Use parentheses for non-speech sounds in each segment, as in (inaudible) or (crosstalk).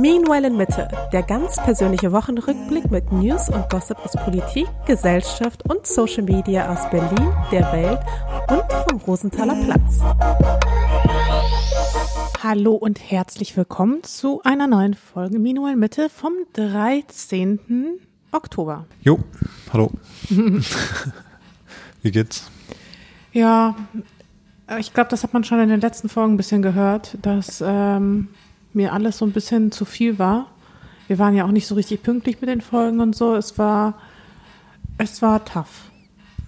Meanwhile in Mitte, der ganz persönliche Wochenrückblick mit News und Gossip aus Politik, Gesellschaft und Social Media aus Berlin, der Welt und vom Rosenthaler Platz. Hallo und herzlich willkommen zu einer neuen Folge Meanwhile in Mitte vom 13. Oktober. Jo, hallo. (laughs) Wie geht's? Ja, ich glaube, das hat man schon in den letzten Folgen ein bisschen gehört, dass ähm, mir alles so ein bisschen zu viel war. Wir waren ja auch nicht so richtig pünktlich mit den Folgen und so. Es war, es war tough.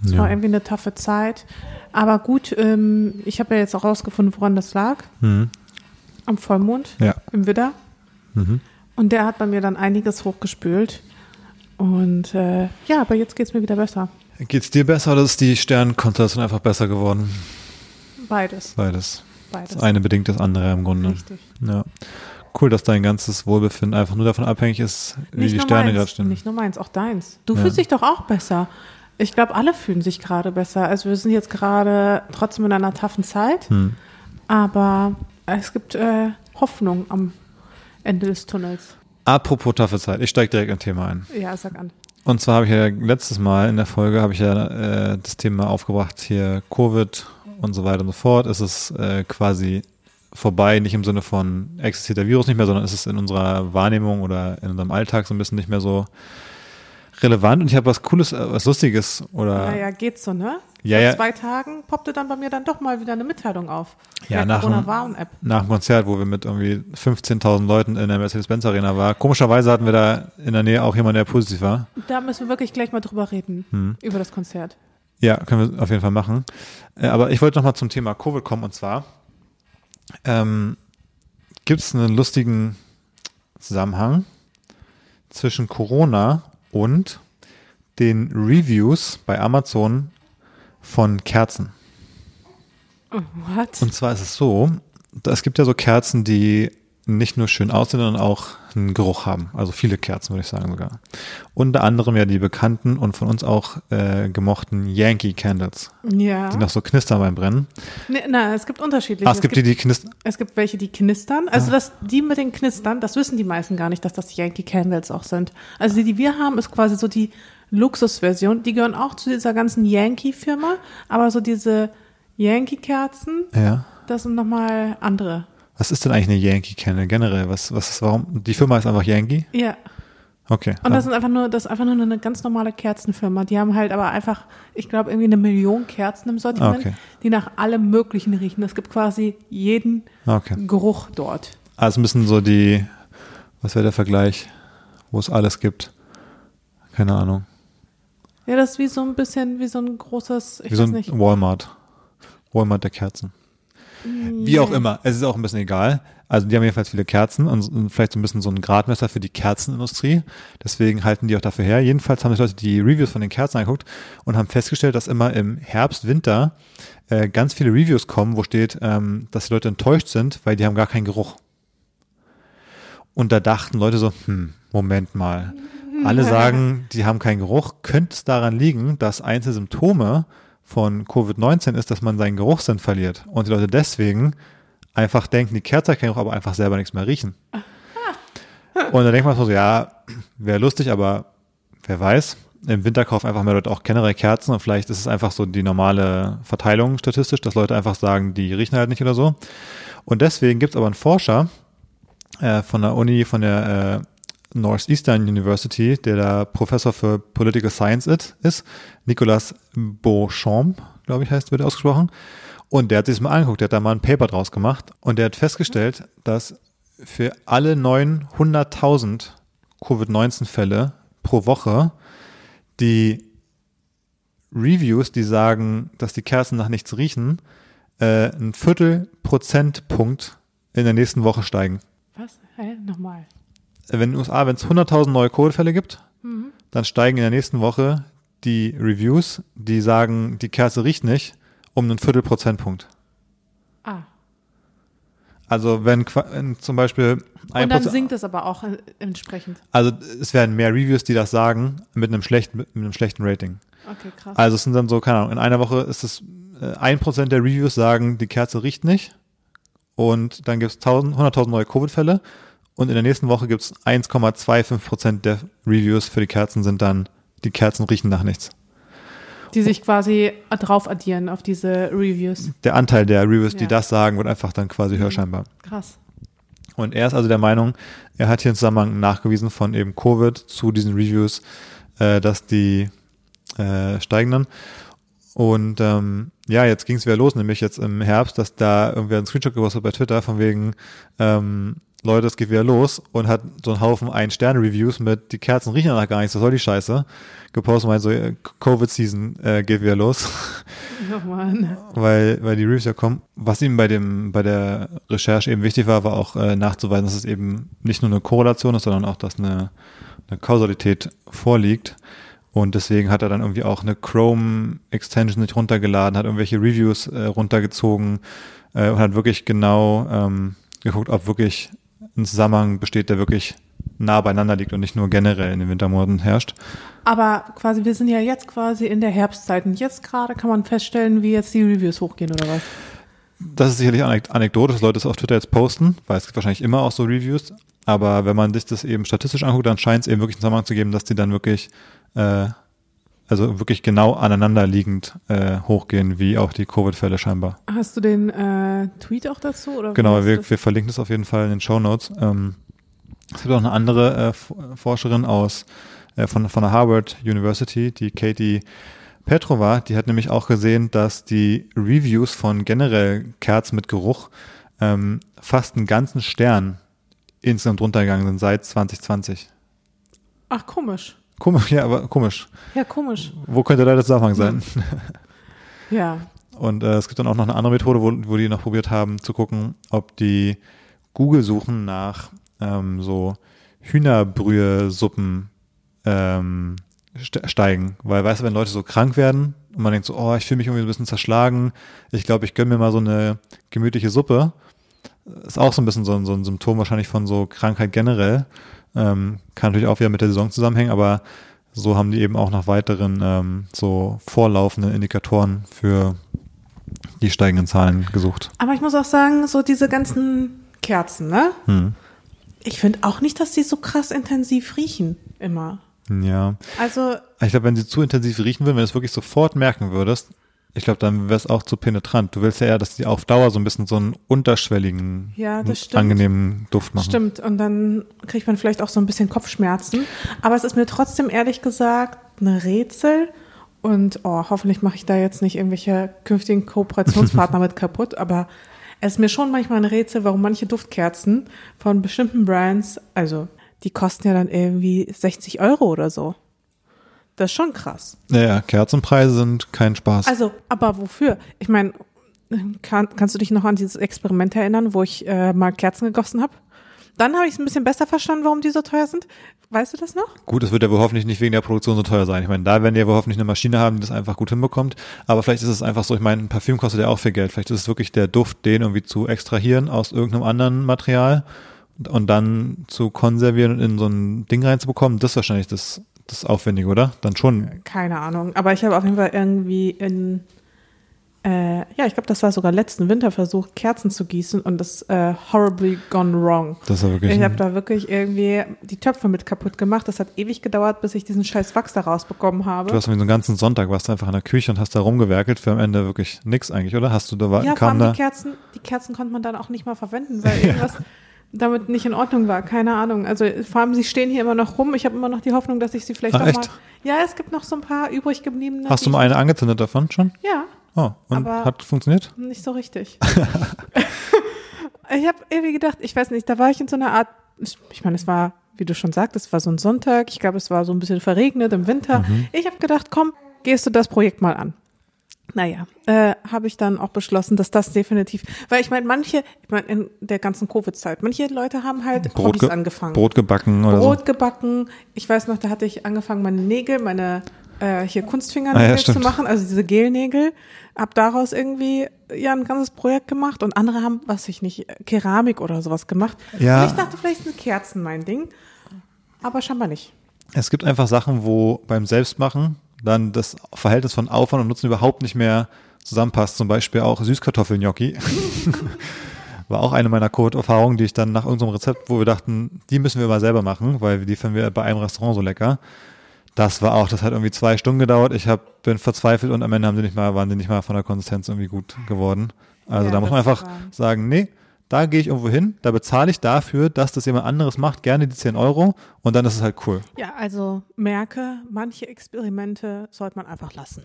Es ja. war irgendwie eine taffe Zeit. Aber gut, ähm, ich habe ja jetzt auch rausgefunden, woran das lag. Mhm. Am Vollmond ja. im Widder. Mhm. Und der hat bei mir dann einiges hochgespült. Und äh, ja, aber jetzt geht es mir wieder besser. Geht es dir besser oder ist die Sternkonstellation einfach besser geworden? Beides. Beides. Beides. Das eine bedingt das andere im Grunde. Richtig. Ja. Cool, dass dein ganzes Wohlbefinden einfach nur davon abhängig ist, wie nicht die Sterne gerade stehen. Nicht nur meins, auch deins. Du ja. fühlst dich doch auch besser. Ich glaube, alle fühlen sich gerade besser. Also wir sind jetzt gerade trotzdem in einer taffen Zeit, hm. aber es gibt äh, Hoffnung am Ende des Tunnels. Apropos taffe Zeit, ich steige direkt ein Thema ein. Ja, sag an. Und zwar habe ich ja letztes Mal in der Folge habe ich ja äh, das Thema aufgebracht hier Covid und so weiter und so fort. Es ist äh, quasi vorbei, nicht im Sinne von existiert der Virus nicht mehr, sondern es ist in unserer Wahrnehmung oder in unserem Alltag so ein bisschen nicht mehr so relevant. Und ich habe was Cooles, äh, was Lustiges oder. Naja, geht so, ne? Ja, Vor ja. zwei Tagen poppte dann bei mir dann doch mal wieder eine Mitteilung auf. Ja, nach dem, nach dem Konzert, wo wir mit irgendwie 15.000 Leuten in der Mercedes-Benz Arena waren. Komischerweise hatten wir da in der Nähe auch jemanden, der positiv war. Da müssen wir wirklich gleich mal drüber reden, hm. über das Konzert. Ja, können wir auf jeden Fall machen. Äh, aber ich wollte noch mal zum Thema Covid kommen und zwar ähm, gibt es einen lustigen Zusammenhang zwischen Corona und den Reviews bei Amazon von Kerzen. What? Und zwar ist es so, es gibt ja so Kerzen, die nicht nur schön aussehen, sondern auch einen Geruch haben. Also viele Kerzen, würde ich sagen sogar. Unter anderem ja die bekannten und von uns auch äh, gemochten Yankee Candles. Ja. Die noch so knistern beim Brennen. Nee, na, es gibt unterschiedliche. Ah, es, es gibt, die, die knistern. Es gibt welche, die knistern. Also ah. das, die mit den Knistern, das wissen die meisten gar nicht, dass das Yankee Candles auch sind. Also die, die wir haben, ist quasi so die Luxusversion. Die gehören auch zu dieser ganzen Yankee-Firma, aber so diese Yankee-Kerzen, ja. das sind nochmal andere. Was ist denn eigentlich eine Yankee Candle generell? Was, was ist, warum? Die Firma ist einfach Yankee? Ja. Okay. Und das ist einfach nur, das ist einfach nur eine ganz normale Kerzenfirma. Die haben halt aber einfach, ich glaube, irgendwie eine Million Kerzen im Sortiment, okay. die nach allem Möglichen riechen. Es gibt quasi jeden okay. Geruch dort. Also ein bisschen so die, was wäre der Vergleich, wo es alles gibt? Keine Ahnung. Ja, das ist wie so ein bisschen, wie so ein großes, ich wie weiß so ein nicht. Walmart. Walmart der Kerzen. Wie auch immer, es ist auch ein bisschen egal. Also die haben jedenfalls viele Kerzen und vielleicht so ein bisschen so ein Gradmesser für die Kerzenindustrie. Deswegen halten die auch dafür her. Jedenfalls haben sich Leute die Reviews von den Kerzen angeguckt und haben festgestellt, dass immer im Herbst, Winter äh, ganz viele Reviews kommen, wo steht, ähm, dass die Leute enttäuscht sind, weil die haben gar keinen Geruch. Und da dachten Leute so, hm, Moment mal. Alle (laughs) sagen, die haben keinen Geruch. Könnte es daran liegen, dass einzelne Symptome von Covid-19 ist, dass man seinen Geruchssinn verliert und die Leute deswegen einfach denken, die Kerze kann auch aber einfach selber nichts mehr riechen. Und dann denkt man so, ja, wäre lustig, aber wer weiß. Im Winter kaufen einfach mehr Leute auch generell Kerzen und vielleicht ist es einfach so die normale Verteilung statistisch, dass Leute einfach sagen, die riechen halt nicht oder so. Und deswegen gibt es aber einen Forscher äh, von der Uni, von der äh, Northeastern University, der da Professor für Political Science ist, Nicolas Beauchamp, glaube ich, heißt, wird ausgesprochen. Und der hat sich das mal angeguckt, der hat da mal ein Paper draus gemacht und der hat festgestellt, dass für alle 900.000 Covid-19-Fälle pro Woche die Reviews, die sagen, dass die Kerzen nach nichts riechen, äh, ein Viertel Prozentpunkt in der nächsten Woche steigen. Was? Hä? Nochmal wenn in den USA, wenn es 100.000 neue Covid-Fälle gibt, mhm. dann steigen in der nächsten Woche die Reviews, die sagen, die Kerze riecht nicht, um einen Viertelprozentpunkt. Ah. Also wenn, wenn zum Beispiel ein Und dann sinkt es aber auch entsprechend. Also es werden mehr Reviews, die das sagen, mit einem schlechten, mit einem schlechten Rating. Okay, krass. Also es sind dann so, keine Ahnung, in einer Woche ist es äh, ein Prozent der Reviews sagen, die Kerze riecht nicht. Und dann gibt es 100.000 neue Covid-Fälle Und in der nächsten Woche gibt es 1,25 Prozent der Reviews für die Kerzen sind dann, die Kerzen riechen nach nichts. Die sich quasi drauf addieren auf diese Reviews. Der Anteil der Reviews, die Ja. das sagen, wird einfach dann quasi höher scheinbar. Krass. Und er ist also der Meinung, er hat hier einen Zusammenhang nachgewiesen von eben Covid zu diesen Reviews, äh, dass die äh, steigen dann. Und ähm, ja, jetzt ging es wieder los, nämlich jetzt im Herbst, dass da irgendwer einen Screenshot gepostet hat bei Twitter von wegen, ähm, Leute, es geht wieder los und hat so einen Haufen Ein-Sterne-Reviews mit, die Kerzen riechen danach gar nicht, was soll die Scheiße, gepostet meint so, äh, Covid-Season äh, geht wieder los. Oh Mann. weil, weil die Reviews ja kommen. Was ihm bei dem, bei der Recherche eben wichtig war, war auch äh, nachzuweisen, dass es eben nicht nur eine Korrelation ist, sondern auch, dass eine, eine Kausalität vorliegt. Und deswegen hat er dann irgendwie auch eine Chrome-Extension sich runtergeladen, hat irgendwelche Reviews äh, runtergezogen äh, und hat wirklich genau ähm, geguckt, ob wirklich ein Zusammenhang besteht, der wirklich nah beieinander liegt und nicht nur generell in den Wintermonaten herrscht. Aber quasi, wir sind ja jetzt quasi in der Herbstzeit und jetzt gerade kann man feststellen, wie jetzt die Reviews hochgehen oder was? Das ist sicherlich anek anekdotisch, dass Leute es auf Twitter jetzt posten, weil es gibt wahrscheinlich immer auch so Reviews. Aber wenn man sich das eben statistisch anguckt, dann scheint es eben wirklich einen Zusammenhang zu geben, dass die dann wirklich, äh, also wirklich genau aneinander liegend äh, hochgehen, wie auch die Covid-Fälle scheinbar. Hast du den äh, Tweet auch dazu? Oder Genau, wir, wir verlinken das auf jeden Fall in den Show Notes. Ähm, es gibt auch eine andere äh, Forscherin aus äh, von, von der Harvard University, die Katie Petrova, die hat nämlich auch gesehen, dass die Reviews von generell Kerzen mit Geruch ähm, fast einen ganzen Stern insgesamt runtergegangen sind seit 2020. Ach, komisch. Komisch, ja, aber komisch. Ja, komisch. Wo könnte da der Zusammenhang sein? Ja. Und äh, es gibt dann auch noch eine andere Methode, wo, wo die noch probiert haben zu gucken, ob die Google-Suchen nach ähm, so Hühnerbrühe-Suppen ähm, ste- steigen. Weil, weißt du, wenn Leute so krank werden und man denkt so, oh, ich fühle mich irgendwie ein bisschen zerschlagen, ich glaube, ich gönne mir mal so eine gemütliche Suppe, ist auch so ein bisschen so ein, so ein Symptom wahrscheinlich von so Krankheit generell. Ähm, kann natürlich auch wieder mit der Saison zusammenhängen, aber so haben die eben auch nach weiteren ähm, so vorlaufenden Indikatoren für die steigenden Zahlen gesucht. Aber ich muss auch sagen, so diese ganzen Kerzen, ne? Hm. Ich finde auch nicht, dass die so krass intensiv riechen. Immer. Ja. Also, Ich glaube, wenn sie zu intensiv riechen würden, wenn du es wirklich sofort merken würdest, ich glaube, dann wäre es auch zu penetrant. Du willst ja eher, dass die auf Dauer so ein bisschen so einen unterschwelligen, Ja, angenehmen Duft machen. Stimmt, und dann kriegt man vielleicht auch so ein bisschen Kopfschmerzen. Aber es ist mir trotzdem ehrlich gesagt eine Rätsel. Und oh, hoffentlich mache ich da jetzt nicht irgendwelche künftigen Kooperationspartner (laughs) mit kaputt. Aber es ist mir schon manchmal ein Rätsel, warum manche Duftkerzen von bestimmten Brands, also die kosten ja dann irgendwie 60 Euro oder so. Das ist schon krass. Ja, ja, Kerzenpreise sind kein Spaß. Also, aber wofür? Ich meine, kann, kannst du dich noch an dieses Experiment erinnern, wo ich äh, mal Kerzen gegossen habe? Dann habe ich es ein bisschen besser verstanden, warum die so teuer sind. Weißt du das noch? Gut, es wird ja wohl hoffentlich nicht wegen der Produktion so teuer sein. Ich meine, da werden die ja wohl hoffentlich eine Maschine haben, die das einfach gut hinbekommt. Aber vielleicht ist es einfach so, ich meine, ein Parfüm kostet ja auch viel Geld. Vielleicht ist es wirklich der Duft, den irgendwie zu extrahieren aus irgendeinem anderen Material und, und dann zu konservieren und in so ein Ding reinzubekommen. Das ist wahrscheinlich das, das Aufwendige, oder? Dann schon. Keine Ahnung. Aber ich habe auf jeden Fall irgendwie in, äh, ja, ich glaube, das war sogar letzten Winter versucht, Kerzen zu gießen und das äh, horribly gone wrong. Das ist ja wirklich. Ich habe da wirklich irgendwie die Töpfe mit kaputt gemacht. Das hat ewig gedauert, bis ich diesen scheiß Wachs da rausbekommen habe. Du hast irgendwie so einen ganzen Sonntag, warst du einfach in der Küche und hast da rumgewerkelt für am Ende wirklich nix eigentlich, oder? Hast du da war, Ja, kam da? die Kerzen, die Kerzen konnte man dann auch nicht mal verwenden, weil (laughs) irgendwas damit nicht in Ordnung war. Keine Ahnung. Also vor allem, sie stehen hier immer noch rum. Ich habe immer noch die Hoffnung, dass ich sie vielleicht auch echt? mal. Ja, es gibt noch so ein paar übrig gebliebene. Hast du mal eine angezündet davon schon? Ja, Oh, und hat funktioniert? nicht so richtig. (laughs) ich habe irgendwie gedacht, ich weiß nicht, da war ich in so einer Art, ich meine, es war, wie du schon sagtest, es war so ein Sonntag. Ich glaube, es war so ein bisschen verregnet im Winter. Mhm. Ich habe gedacht, komm, gehst du das Projekt mal an. Naja, äh, habe ich dann auch beschlossen, dass das definitiv, weil ich meine, manche, ich meine, in der ganzen Covid-Zeit, manche Leute haben halt Brot, Hobbys ge angefangen. Brot gebacken oder Brot gebacken. Ich weiß noch, da hatte ich angefangen, meine Nägel, meine äh, hier Kunstfingernägel Ah ja, zu machen, also diese Gelnägel. Hab daraus irgendwie ja ein ganzes Projekt gemacht und andere haben, was ich nicht, Keramik oder sowas gemacht. Ja. Und ich dachte, vielleicht sind Kerzen mein Ding, aber scheinbar nicht. so. Es gibt einfach Sachen, wo beim Selbstmachen dann das Verhältnis von Aufwand und Nutzen überhaupt nicht mehr zusammenpasst. Zum Beispiel auch Süßkartoffelgnocchi. (laughs) War auch eine meiner Code-Erfahrungen, die ich dann nach unserem Rezept, wo wir dachten, die müssen wir mal selber machen, weil die finden wir bei einem Restaurant so lecker. Das war auch, das hat irgendwie zwei Stunden gedauert. Ich hab, bin verzweifelt und am Ende haben die nicht mal, waren die nicht mal von der Konsistenz irgendwie gut geworden. Also Ja, da muss man einfach war- sagen, nee, da gehe ich irgendwo hin, da bezahle ich dafür, dass das jemand anderes macht, gerne die 10 Euro und dann ist es halt cool. Ja, also merke, manche Experimente sollte man einfach lassen.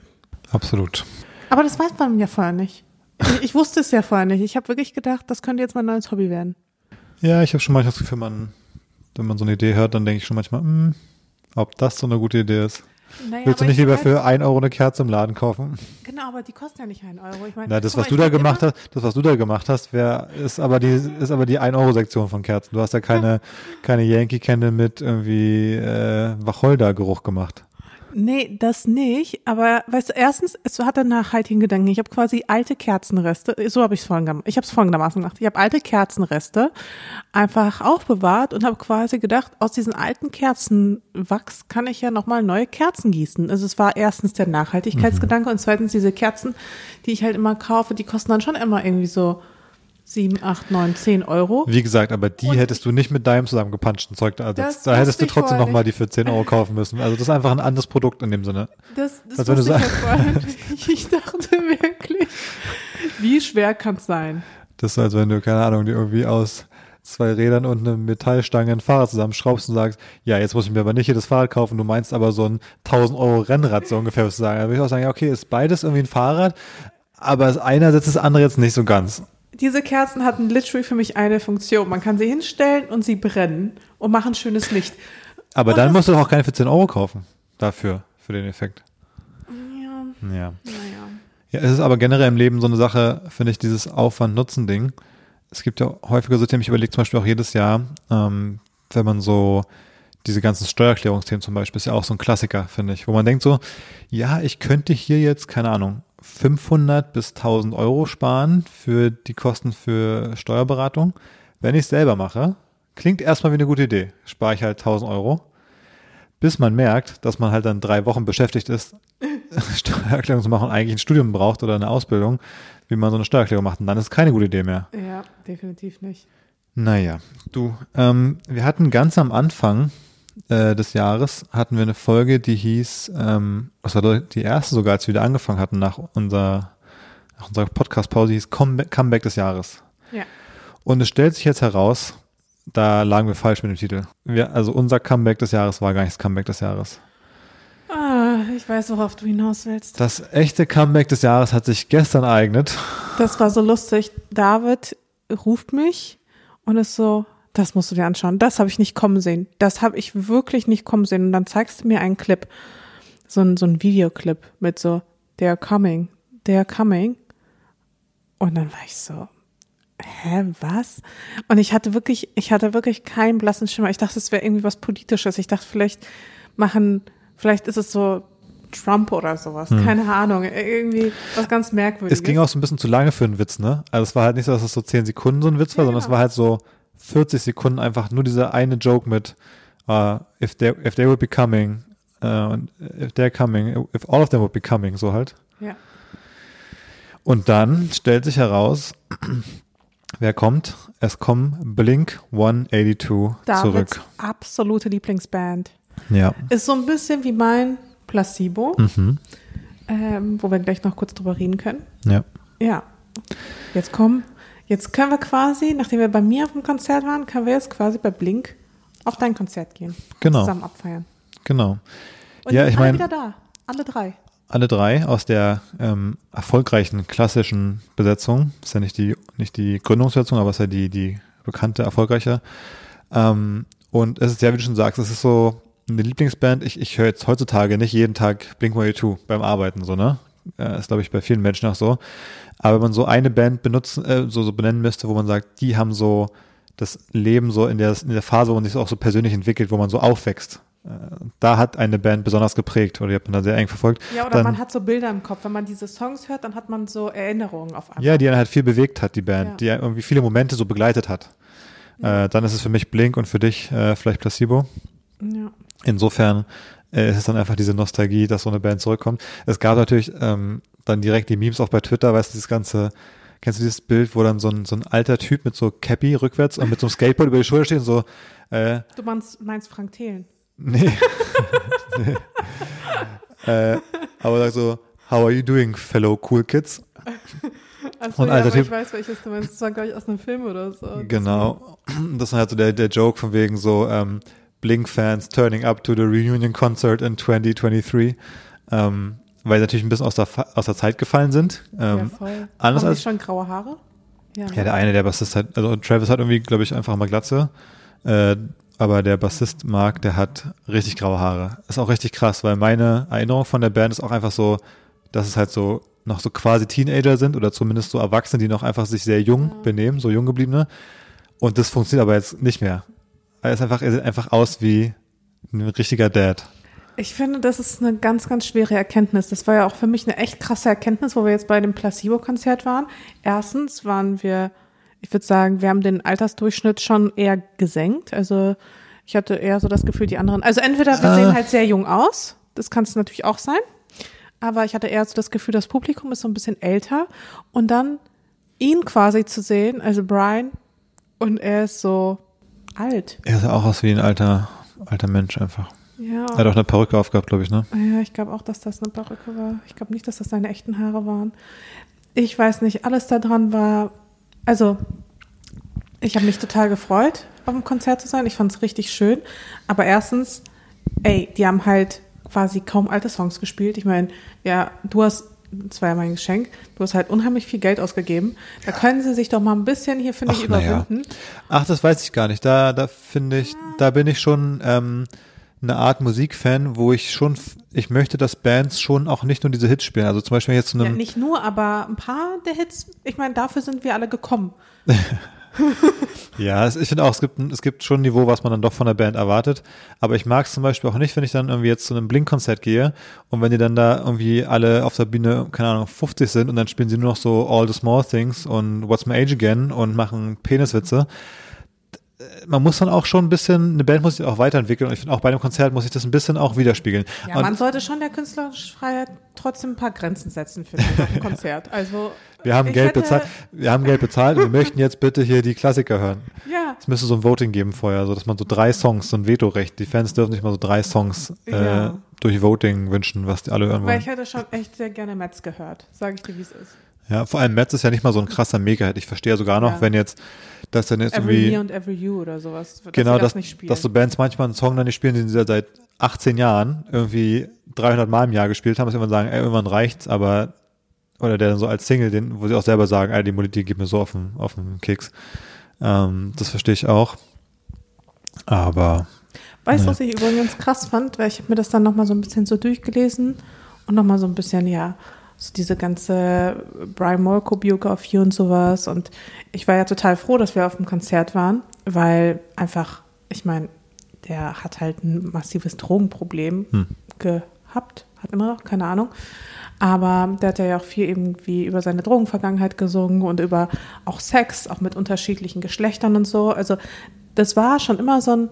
Absolut. Aber das weiß man ja vorher nicht. Ich, ich wusste es ja vorher nicht. Ich habe wirklich gedacht, das könnte jetzt mein neues Hobby werden. Ja, ich habe schon manchmal das Gefühl, man, wenn man so eine Idee hört, dann denke ich schon manchmal, hm, ob das so eine gute Idee ist. Naja, Willst du nicht ich lieber weiß- für ein Euro eine Kerze im Laden kaufen? Genau, aber die kosten ja nicht einen Euro. Ich meine, Na, das, was du da gemacht hast, das, was du da gemacht hast, wär, ist aber die, ist aber die 1-Euro-Sektion von Kerzen. Du hast ja keine, keine Yankee Candle mit irgendwie, äh, Wacholder-Geruch gemacht. Nee, das nicht. Aber weißt du, erstens, es hatte nachhaltigen Gedanken. Ich habe quasi alte Kerzenreste, so habe ich es vorhin gemacht. Ich habe es folgendermaßen gemacht. Ich habe alte Kerzenreste einfach aufbewahrt und habe quasi gedacht, aus diesen alten Kerzenwachs kann ich ja nochmal neue Kerzen gießen. Also es war erstens der Nachhaltigkeitsgedanke und zweitens diese Kerzen, die ich halt immer kaufe, die kosten dann schon immer irgendwie so sieben, acht, neun, zehn Euro. Wie gesagt, aber die hättest du nicht mit deinem zusammengepanschten Zeug da ersetzt. Da hättest du trotzdem nochmal die für 10 Euro kaufen müssen. Also das ist einfach ein anderes Produkt in dem Sinne. Das, das Also wenn du ich halt. (laughs) Ich dachte wirklich, wie schwer kann es sein? Das ist, als wenn du, keine Ahnung, die irgendwie aus zwei Rädern und eine Metallstange ein Fahrrad zusammenschraubst und sagst, ja, jetzt muss ich mir aber nicht das Fahrrad kaufen, du meinst aber so ein 1000 Euro Rennrad, so ungefähr, was du sagen. Da würde ich auch sagen, ja, okay, ist beides irgendwie ein Fahrrad, aber das eine setzt das andere jetzt nicht so ganz. Diese Kerzen hatten literally für mich eine Funktion. Man kann sie hinstellen und sie brennen und machen schönes Licht. Aber Und dann musst du doch auch keine für 10 Euro kaufen. Dafür, für den Effekt. Ja, Ja. naja. Ja, es ist aber generell im Leben so eine Sache, finde ich, dieses Aufwand-Nutzen-Ding. Es gibt ja häufiger so Themen, ich überlege zum Beispiel auch jedes Jahr, ähm, wenn man so diese ganzen Steuererklärungsthemen zum Beispiel, ist ja auch so ein Klassiker, finde ich, wo man denkt so, ja, ich könnte hier jetzt, keine Ahnung, 500 bis 1000 Euro sparen für die Kosten für Steuerberatung. Wenn ich es selber mache, klingt erstmal wie eine gute Idee, spare ich halt 1000 Euro, bis man merkt, dass man halt dann drei Wochen beschäftigt ist, (laughs) Steuererklärung zu machen und eigentlich ein Studium braucht oder eine Ausbildung, wie man so eine Steuererklärung macht. Und dann ist es keine gute Idee mehr. Ja, definitiv nicht. Naja, du, ähm, wir hatten ganz am Anfang äh, des Jahres hatten wir eine Folge, die hieß, ähm, was war die erste sogar, als wir wieder angefangen hatten nach unserer, nach unserer Podcast-Pause, hieß Comeback, Comeback des Jahres. Ja. Und es stellt sich jetzt heraus, da lagen wir falsch mit dem Titel. Wir, also unser Comeback des Jahres war gar nicht das Comeback des Jahres. Ah, ich weiß, worauf du hinaus willst. Das echte Comeback des Jahres hat sich gestern ereignet. Das war so lustig. David ruft mich und ist so, das musst du dir anschauen. Das habe ich nicht kommen sehen. Das habe ich wirklich nicht kommen sehen. Und dann zeigst du mir einen Clip, so ein, so ein Videoclip mit so, they're coming, they're coming. Und dann war ich so, hä, was? Und ich hatte wirklich, ich hatte wirklich keinen blassen Schimmer. Ich dachte, es wäre irgendwie was Politisches. Ich dachte, vielleicht machen, vielleicht ist es so Trump oder sowas. Keine Ahnung. Irgendwie was ganz Merkwürdiges. Hm. Es ging auch so ein bisschen zu lange für einen Witz, ne? Also es war halt nicht so, dass es so 10 Sekunden so ein Witz war, Ja, sondern es genau. war halt so 40 Sekunden einfach nur dieser eine Joke mit uh, if they if they would be coming uh, und if they're coming, if all of them would be coming, so halt. Ja. Und dann stellt sich heraus, (clears throat) wer kommt? Es kommen Blink 182 Davids zurück. absolute Lieblingsband. Ja. Ist so ein bisschen wie mein Placebo, Mhm. ähm, wo wir gleich noch kurz drüber reden können. Ja. Ja. Jetzt kommen, jetzt können wir quasi, nachdem wir bei mir auf dem Konzert waren, können wir jetzt quasi bei Blink auf dein Konzert gehen. Genau. Zusammen abfeiern. Genau. Und Ja, ich sind alle mein- wieder da. Alle drei. alle drei aus der ähm, erfolgreichen klassischen Besetzung. Das ist ja nicht die, nicht die Gründungsbesetzung, aber es ist ja die, die bekannte, erfolgreiche. Ähm, und es ist ja, wie du schon sagst, es ist so eine Lieblingsband. Ich, ich höre jetzt heutzutage nicht jeden Tag Blink-182 beim Arbeiten, so, ne? Äh, ist, glaube ich, bei vielen Menschen auch so. Aber wenn man so eine Band benutzen, äh, so, so benennen müsste, wo man sagt, die haben so das Leben so in der, in der Phase, wo man sich auch so persönlich entwickelt, wo man so aufwächst. Äh, Da hat eine Band besonders geprägt oder die hat man da sehr eng verfolgt. Ja, oder Dann- man hat so Bilder im Kopf. Wenn man diese Songs hört, dann hat man so Erinnerungen auf einmal. Ja, die einen halt viel bewegt hat, die Band, Ja. die ja irgendwie viele Momente so begleitet hat. Äh, dann ist es für mich Blink und für dich äh, vielleicht Placebo. ja. Insofern äh, ist es dann einfach diese Nostalgie, dass so eine Band zurückkommt. Es gab natürlich ähm, dann direkt die Memes auch bei Twitter, weißt du, dieses ganze, Kennst du dieses Bild, wo dann so ein, so ein alter Typ mit so Cappy rückwärts und mit so einem Skateboard über die Schulter steht und so, äh, Du meinst, meinst Frank Thelen. nee. (laughs) nee. äh, aber sagt so, how are you doing, fellow cool kids? Achso, Und ja, alter aber ich Typ. weiß, welches du meinst. Das war, glaube ich, aus einem Film oder so. Genau. Das ist halt so der, der Joke von wegen so, ähm, Blink-Fans turning up to the reunion concert in 2023. Ähm, weil sie natürlich ein bisschen aus der, aus der Zeit gefallen sind. ja, Ähm, voll. anders Haben als- schon graue Haare? Ja, Ja, der eine, der Bassist hat, also Travis hat irgendwie, glaube ich, einfach mal Glatze. Äh, aber der Bassist Mark, der hat richtig graue Haare. Ist auch richtig krass, weil meine Erinnerung von der Band ist auch einfach so, dass es halt so noch so quasi Teenager sind oder zumindest so Erwachsene, die noch einfach sich sehr jung benehmen, so jung gebliebene. Und das funktioniert aber jetzt nicht mehr. Er ist einfach, er sieht einfach aus wie ein richtiger Dad. Ich finde, das ist eine ganz, ganz schwere Erkenntnis. Das war ja auch für mich eine echt krasse Erkenntnis, wo wir jetzt bei dem Placebo-Konzert waren. Erstens waren wir, ich würde sagen, wir haben den Altersdurchschnitt schon eher gesenkt. Also ich hatte eher so das Gefühl, die anderen, also entweder wir Ah. sehen halt sehr jung aus, das kann es natürlich auch sein, aber ich hatte eher so das Gefühl, das Publikum ist so ein bisschen älter und dann ihn quasi zu sehen, also Brian, und er ist so alt. Er sah auch aus wie ein alter, alter Mensch einfach. Ja. Er hat auch eine Perücke aufgehabt, glaube ich, ne? Ja, ich glaube auch, dass das eine Perücke war. Ich glaube nicht, dass das seine echten Haare waren. Ich weiß nicht, alles daran war, also ich habe mich total gefreut, auf dem Konzert zu sein. Ich fand es richtig schön. Aber erstens, ey, die haben halt quasi kaum alte Songs gespielt. Ich meine, ja, du hast, das war ja mein Geschenk, du hast halt unheimlich viel Geld ausgegeben. Da können sie sich doch mal ein bisschen hier, finde ich, na ja. überwinden. Ach, das weiß ich gar nicht. Da, da finde ich, da bin ich schon ähm, eine Art Musikfan, wo ich schon, ich möchte, dass Bands schon auch nicht nur diese Hits spielen. Also zum Beispiel jetzt zu Ja, einem, nicht nur, aber ein paar der Hits, ich meine, dafür sind wir alle gekommen. (laughs) (laughs) ja, ich finde auch, es gibt, es gibt schon ein Niveau, was man dann doch von der Band erwartet. Aber ich mag es zum Beispiel auch nicht, wenn ich dann irgendwie jetzt zu einem Blink-Konzert gehe und wenn die dann da irgendwie alle auf der Bühne, keine Ahnung, 50 sind und dann spielen sie nur noch so All the Small Things und What's My Age Again und machen Peniswitze. Man muss dann auch schon ein bisschen, eine Band muss sich auch weiterentwickeln und ich finde auch bei einem Konzert muss ich das ein bisschen auch widerspiegeln. Ja, und, man sollte schon der künstlerischen Freiheit trotzdem ein paar Grenzen setzen für ein (laughs) Konzert. Also Wir haben Geld bezahlt. Wir haben Geld bezahlt und wir möchten jetzt bitte hier die Klassiker hören. Ja, Es müsste so ein Voting geben vorher, so dass man so drei Songs, so ein Vetorecht. Die Fans dürfen sich mal so drei Songs äh, Ja. durch Voting wünschen, was die alle hören weil wollen. ich hätte schon echt sehr gerne Metz gehört. Sage ich dir, wie es ist. Ja, vor allem Metz ist ja nicht mal so ein krasser Mega-Hit. Ich verstehe ja sogar noch, Ja. wenn jetzt das dann jetzt Every irgendwie Me und Every You oder sowas. Dass genau das dass, dass so Bands manchmal einen Song dann nicht spielen, den sie ja seit 18 Jahren irgendwie 300 Mal im Jahr gespielt haben, dass sie irgendwann sagen, ey, irgendwann reicht's, aber oder der dann so als Single, den, wo sie auch selber sagen, ey, die Melodie geht mir so auf den, auf den Keks. Ähm, das verstehe ich auch. Aber Weißt du, Ja. was ich übrigens krass fand? Weil ich habe mir das dann nochmal so ein bisschen so durchgelesen und nochmal so ein bisschen, ja, so diese ganze Brian Molko-Biografie und sowas. Und ich war ja total froh, dass wir auf dem Konzert waren, weil einfach, ich meine, der hat halt ein massives Drogenproblem Hm. gehabt, hat immer noch, keine Ahnung. Aber der hat ja auch viel irgendwie über seine Drogenvergangenheit gesungen und über auch Sex, auch mit unterschiedlichen Geschlechtern und so. Also das war schon immer so ein,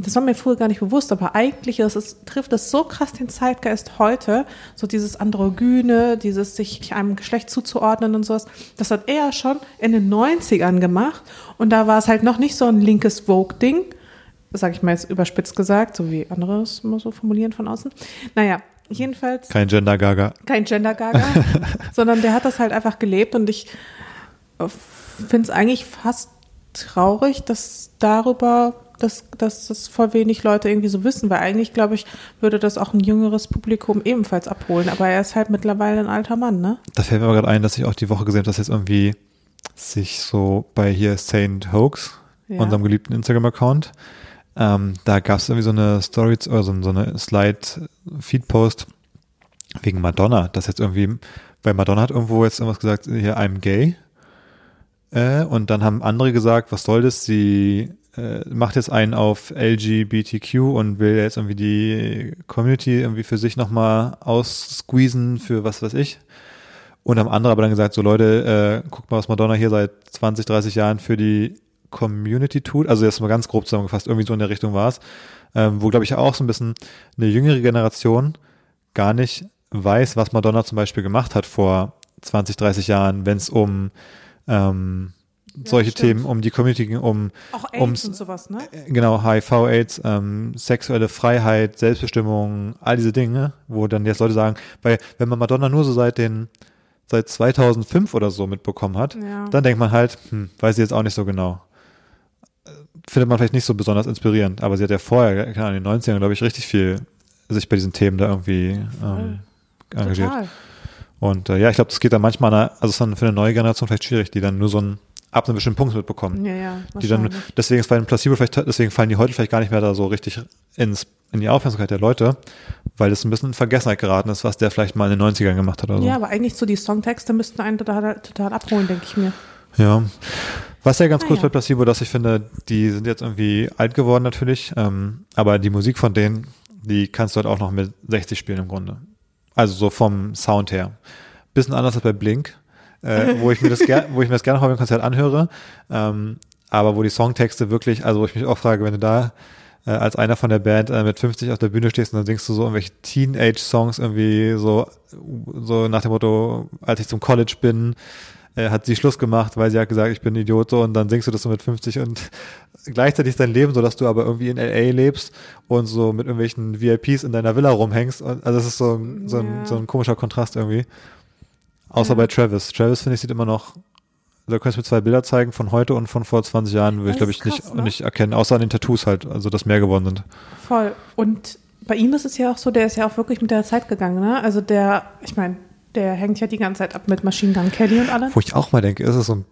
das war mir früher gar nicht bewusst, aber eigentlich ist es, trifft es so krass den Zeitgeist heute, so dieses Androgyne, dieses sich einem Geschlecht zuzuordnen und sowas. Das hat er schon in den 90ern gemacht und da war es halt noch nicht so ein linkes Vogue-Ding, sag ich mal jetzt überspitzt gesagt, so wie andere es immer so formulieren von außen. Naja, jedenfalls kein Gender Gaga. kein Gender Gaga, (laughs) sondern der hat das halt einfach gelebt und ich finde es eigentlich fast traurig, dass darüber, dass, dass das voll wenig Leute irgendwie so wissen, weil eigentlich, glaube ich, würde das auch ein jüngeres Publikum ebenfalls abholen, aber er ist halt mittlerweile ein alter Mann, ne? Da fällt mir aber gerade ein, dass ich auch die Woche gesehen habe, dass jetzt irgendwie sich so bei hier Saint Hoax, Ja. unserem geliebten Instagram-Account, ähm, da gab es irgendwie so eine Story, oder so, so eine Slide-Feed-Post wegen Madonna, dass jetzt irgendwie, weil Madonna hat irgendwo jetzt irgendwas gesagt, hier, I'm gay. Äh, und dann haben andere gesagt, was soll das? Sie äh, macht jetzt einen auf LGBTQ und will jetzt irgendwie die Community irgendwie für sich nochmal aussqueezen für was weiß ich. Und haben andere aber dann gesagt, so Leute, äh, guckt mal, was Madonna hier seit 20, 30 Jahren für die Community tut. Also jetzt mal ganz grob zusammengefasst, irgendwie so in der Richtung war es. Ähm, wo, glaube ich, auch so ein bisschen eine jüngere Generation gar nicht weiß, was Madonna zum Beispiel gemacht hat vor 20, 30 Jahren, wenn es um ähm, solche stimmt. Themen, um die Community, um Auch AIDS ums- und sowas, ne? genau HIV, AIDS, ähm, sexuelle Freiheit, Selbstbestimmung, all diese Dinge, wo dann jetzt Leute sagen, weil wenn man Madonna nur so seit den seit 2005 oder so mitbekommen hat, Ja. dann denkt man halt, hm, weiß ich jetzt auch nicht so genau. Äh, Findet man vielleicht nicht so besonders inspirierend, aber sie hat ja vorher, keine Ahnung, in den 90ern, glaube ich, richtig viel sich bei diesen Themen da irgendwie ähm, engagiert. Total. Und äh, ja, ich glaube, das geht dann manchmal, an also es ist dann für eine neue Generation vielleicht schwierig, die dann nur so ein ab einem bestimmten Punkt mitbekommen. Ja, ja. Die dann, deswegen ist bei den Placebo vielleicht, deswegen fallen die heute vielleicht gar nicht mehr da so richtig ins, in die Aufmerksamkeit der Leute, weil das ein bisschen in Vergessenheit geraten ist, was der vielleicht mal in den 90ern gemacht hat oder so. Ja, aber eigentlich so die Songtexte müssten einen total, total abholen, denke ich mir. Ja. Was ja ganz cool ist Naja. bei Placebo, dass ich finde, die sind jetzt irgendwie alt geworden natürlich, ähm, aber die Musik von denen, die kannst du halt auch noch mit 60 spielen im Grunde. Also so vom Sound her. Bisschen anders als bei Blink, äh, wo ich mir das gerne, wo ich mir das gerne auch beim Konzert anhöre, ähm, aber wo die Songtexte wirklich, also wo ich mich auch frage, wenn du da äh, als einer von der Band äh, mit 50 auf der Bühne stehst und dann singst du so irgendwelche Teenage-Songs irgendwie so, so nach dem Motto, als ich zum College bin, äh, hat sie Schluss gemacht, weil sie hat gesagt, ich bin ein Idiot so und dann singst du das so mit 50 und (laughs) gleichzeitig ist dein Leben so, dass du aber irgendwie in LA lebst und so mit irgendwelchen VIPs in deiner Villa rumhängst. Und, also das ist so so, ein, Ja. so ein komischer Kontrast irgendwie. Außer Ja. bei Travis. Travis, finde ich, sieht immer noch, da könntest du mir zwei Bilder zeigen von heute und von vor 20 Jahren, würde ich, glaube ich, nicht, ne? nicht erkennen, außer an den Tattoos halt, also dass mehr geworden sind. Voll. Und bei ihm ist es ja auch so, der ist ja auch wirklich mit der Zeit gegangen, ne? Also der, ich meine, der hängt ja die ganze Zeit ab mit Machine Gun Kelly und allem. Wo ich auch mal denke, ist es so ein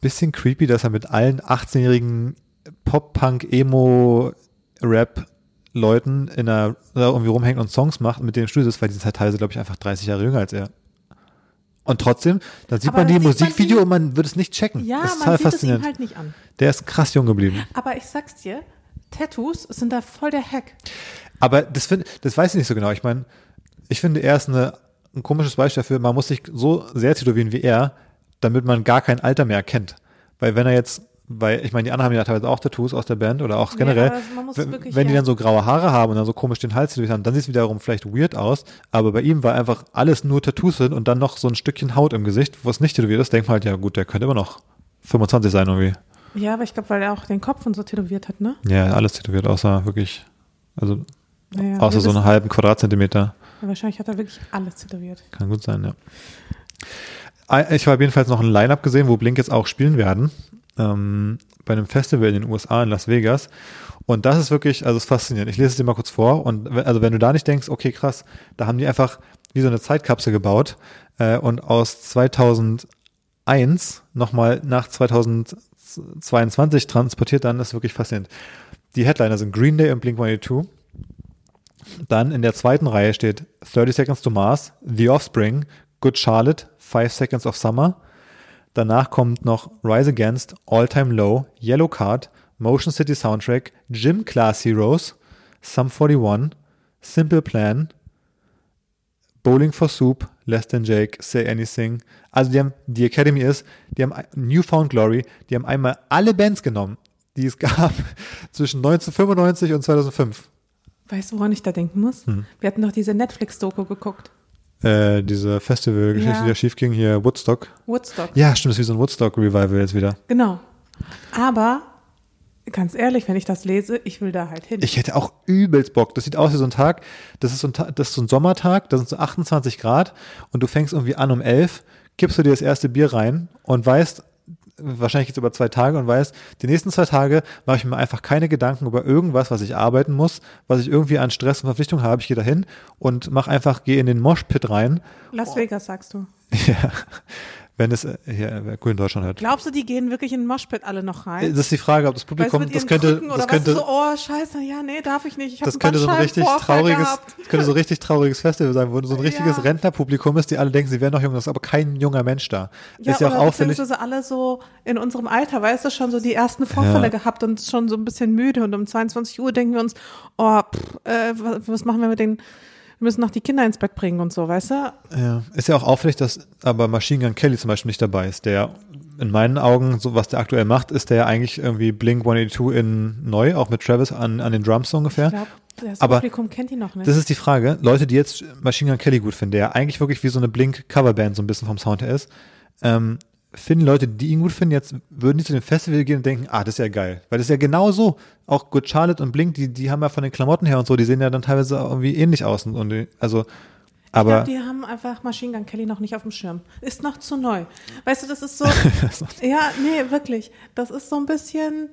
bisschen creepy, dass er mit allen 18-jährigen Pop-Punk-Emo-Rap-Leuten in einer, da irgendwie rumhängt und Songs macht und mit denen im Studio ist, weil die sind halt teilweise, glaube ich, einfach 30 Jahre jünger als er. Und trotzdem, da sieht Aber man die sieht man Musikvideo ihm- und man wird es nicht checken. Ja, das ist man sieht es ihm faszinierend. halt nicht an. Der ist krass jung geblieben. Aber ich sag's dir, Tattoos sind da voll der Hack. Aber das, find, das weiß ich nicht so genau. Ich meine, ich finde, er ist eine, ein komisches Beispiel dafür, man muss sich so sehr tätowieren wie er, damit man gar kein Alter mehr erkennt. Weil wenn er jetzt, weil ich meine, die anderen haben ja teilweise auch Tattoos aus der Band oder auch generell, muss wenn, wirklich, wenn die ja. dann so graue Haare haben und dann so komisch den Hals tätowiert haben, dann sieht es wiederum vielleicht weird aus. Aber bei ihm war einfach alles nur Tattoos sind und dann noch so ein Stückchen Haut im Gesicht, wo es nicht tätowiert ist, denkt man halt, ja gut, der könnte immer noch 25 sein irgendwie. Ja, aber ich glaube, weil er auch den Kopf und so tätowiert hat, ne? Ja, alles tätowiert, außer wirklich, also Naja, außer so einen halben Quadratzentimeter. Ja, wahrscheinlich hat er wirklich alles tätowiert. Kann gut sein, ja. Äh, Ich habe jedenfalls noch ein Line-Up gesehen, wo Blink jetzt auch spielen werden. Ähm, bei einem Festival in den USA in Las Vegas. Und das ist wirklich, also es ist faszinierend. Ich lese es dir mal kurz vor. Und also wenn du da nicht denkst, okay, krass, da haben die einfach wie so eine Zeitkapsel gebaut äh, und aus 2001 nochmal nach 2022 transportiert, dann ist wirklich faszinierend. Die Headliner sind Green Day und Blink-182. Dann in der zweiten Reihe steht 30 Seconds to Mars, The Offspring, Good Charlotte, Five Seconds of Summer. Danach kommt noch Rise Against, All Time Low, Yellow Card, Motion City Soundtrack, Gym Class Heroes, Sum 41, Simple Plan, Bowling for Soup, Less Than Jake, Say Anything. Also die haben, die Academy ist, die haben Newfound Glory, die haben einmal alle Bands genommen, die es (laughs) gab zwischen 1995 und 2005. Weißt du, woran ich da denken muss? Hm. Wir hatten doch diese Netflix-Doku geguckt. Äh, diese Festivalgeschichte, Ja. die da schief ging, hier Woodstock. Woodstock. Ja, stimmt, das ist wie so ein Woodstock-Revival jetzt wieder. Genau. Aber, ganz ehrlich, wenn ich das lese, ich will da halt hin. Ich hätte auch übelst Bock. Das sieht aus wie so ein Tag, das ist so ein, Ta- das ist so ein Sommertag, da sind so 28 Grad und du fängst irgendwie an um 11, kippst du dir das erste Bier rein und weißt, wahrscheinlich geht's über zwei Tage und weißt, die nächsten zwei Tage mache ich mir einfach keine Gedanken über irgendwas, was ich arbeiten muss, was ich irgendwie an Stress und Verpflichtung habe. Ich gehe dahin und mach einfach, gehe in den Moshpit rein. Las Vegas, sagst du. (laughs) Ja, wenn es äh, hier cool in Deutschland hört. Glaubst du, die gehen wirklich in den Moshpit alle noch rein? Das ist die Frage, ob das weißt Publikum, mit das könnte, Krücken das weißt könnte, du so, oh, scheiße, ja, nee, darf ich nicht. Ich das könnte so ein richtig trauriges, gehabt. das könnte so ein richtig trauriges Festival sein, wo so ein richtiges Ja. Rentnerpublikum ist, die alle denken, sie wären noch jung, das ist aber kein junger Mensch da. Ja, ist ja auch oder auffällig. beziehungsweise alle so in unserem Alter, weißt du, schon so die ersten Vorfälle Ja. gehabt und schon so ein bisschen müde und um 22 Uhr denken wir uns, oh, pff, äh, was, was machen wir mit den, wir müssen noch die Kinder ins Bett bringen und so, weißt du? Ja, ist ja auch auffällig, dass aber Machine Gun Kelly zum Beispiel nicht dabei ist, der in meinen Augen, so was der aktuell macht, ist der ja eigentlich irgendwie Blink 182 in neu, auch mit Travis an, an den Drums ungefähr. Ich glaub. Das Aber Publikum kennt die noch nicht. Das ist die Frage. Leute, die jetzt Machine Gun Kelly gut finden, der ja eigentlich wirklich wie so eine Blink-Coverband so ein bisschen vom Sound her ist, ähm, finden Leute, die ihn gut finden, jetzt würden die zu dem Festival gehen und denken, ah, das ist ja geil. Weil das ist ja genau so. Auch Good Charlotte und Blink, die, die haben ja von den Klamotten her und so, die sehen ja dann teilweise irgendwie ähnlich aus. Und, und die- also, ich aber glaube, die haben einfach Machine Gun Kelly noch nicht auf dem Schirm. Ist noch zu neu. Weißt du, das ist so. (laughs) ja, nee, wirklich. Das ist so ein bisschen.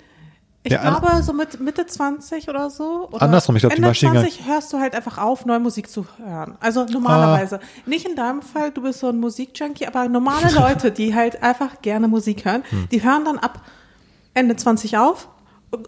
Ich Ja, glaube, so mit Mitte 20 oder so. Oder Andersrum, ich glaube, die Ende Machine Gun- 20 hörst du halt einfach auf, neue Musik zu hören. Also normalerweise. Ah. Nicht in deinem Fall, du bist so ein Musikjunkie, aber normale Leute, die halt einfach gerne Musik hören, Hm. die hören dann ab Ende 20 auf.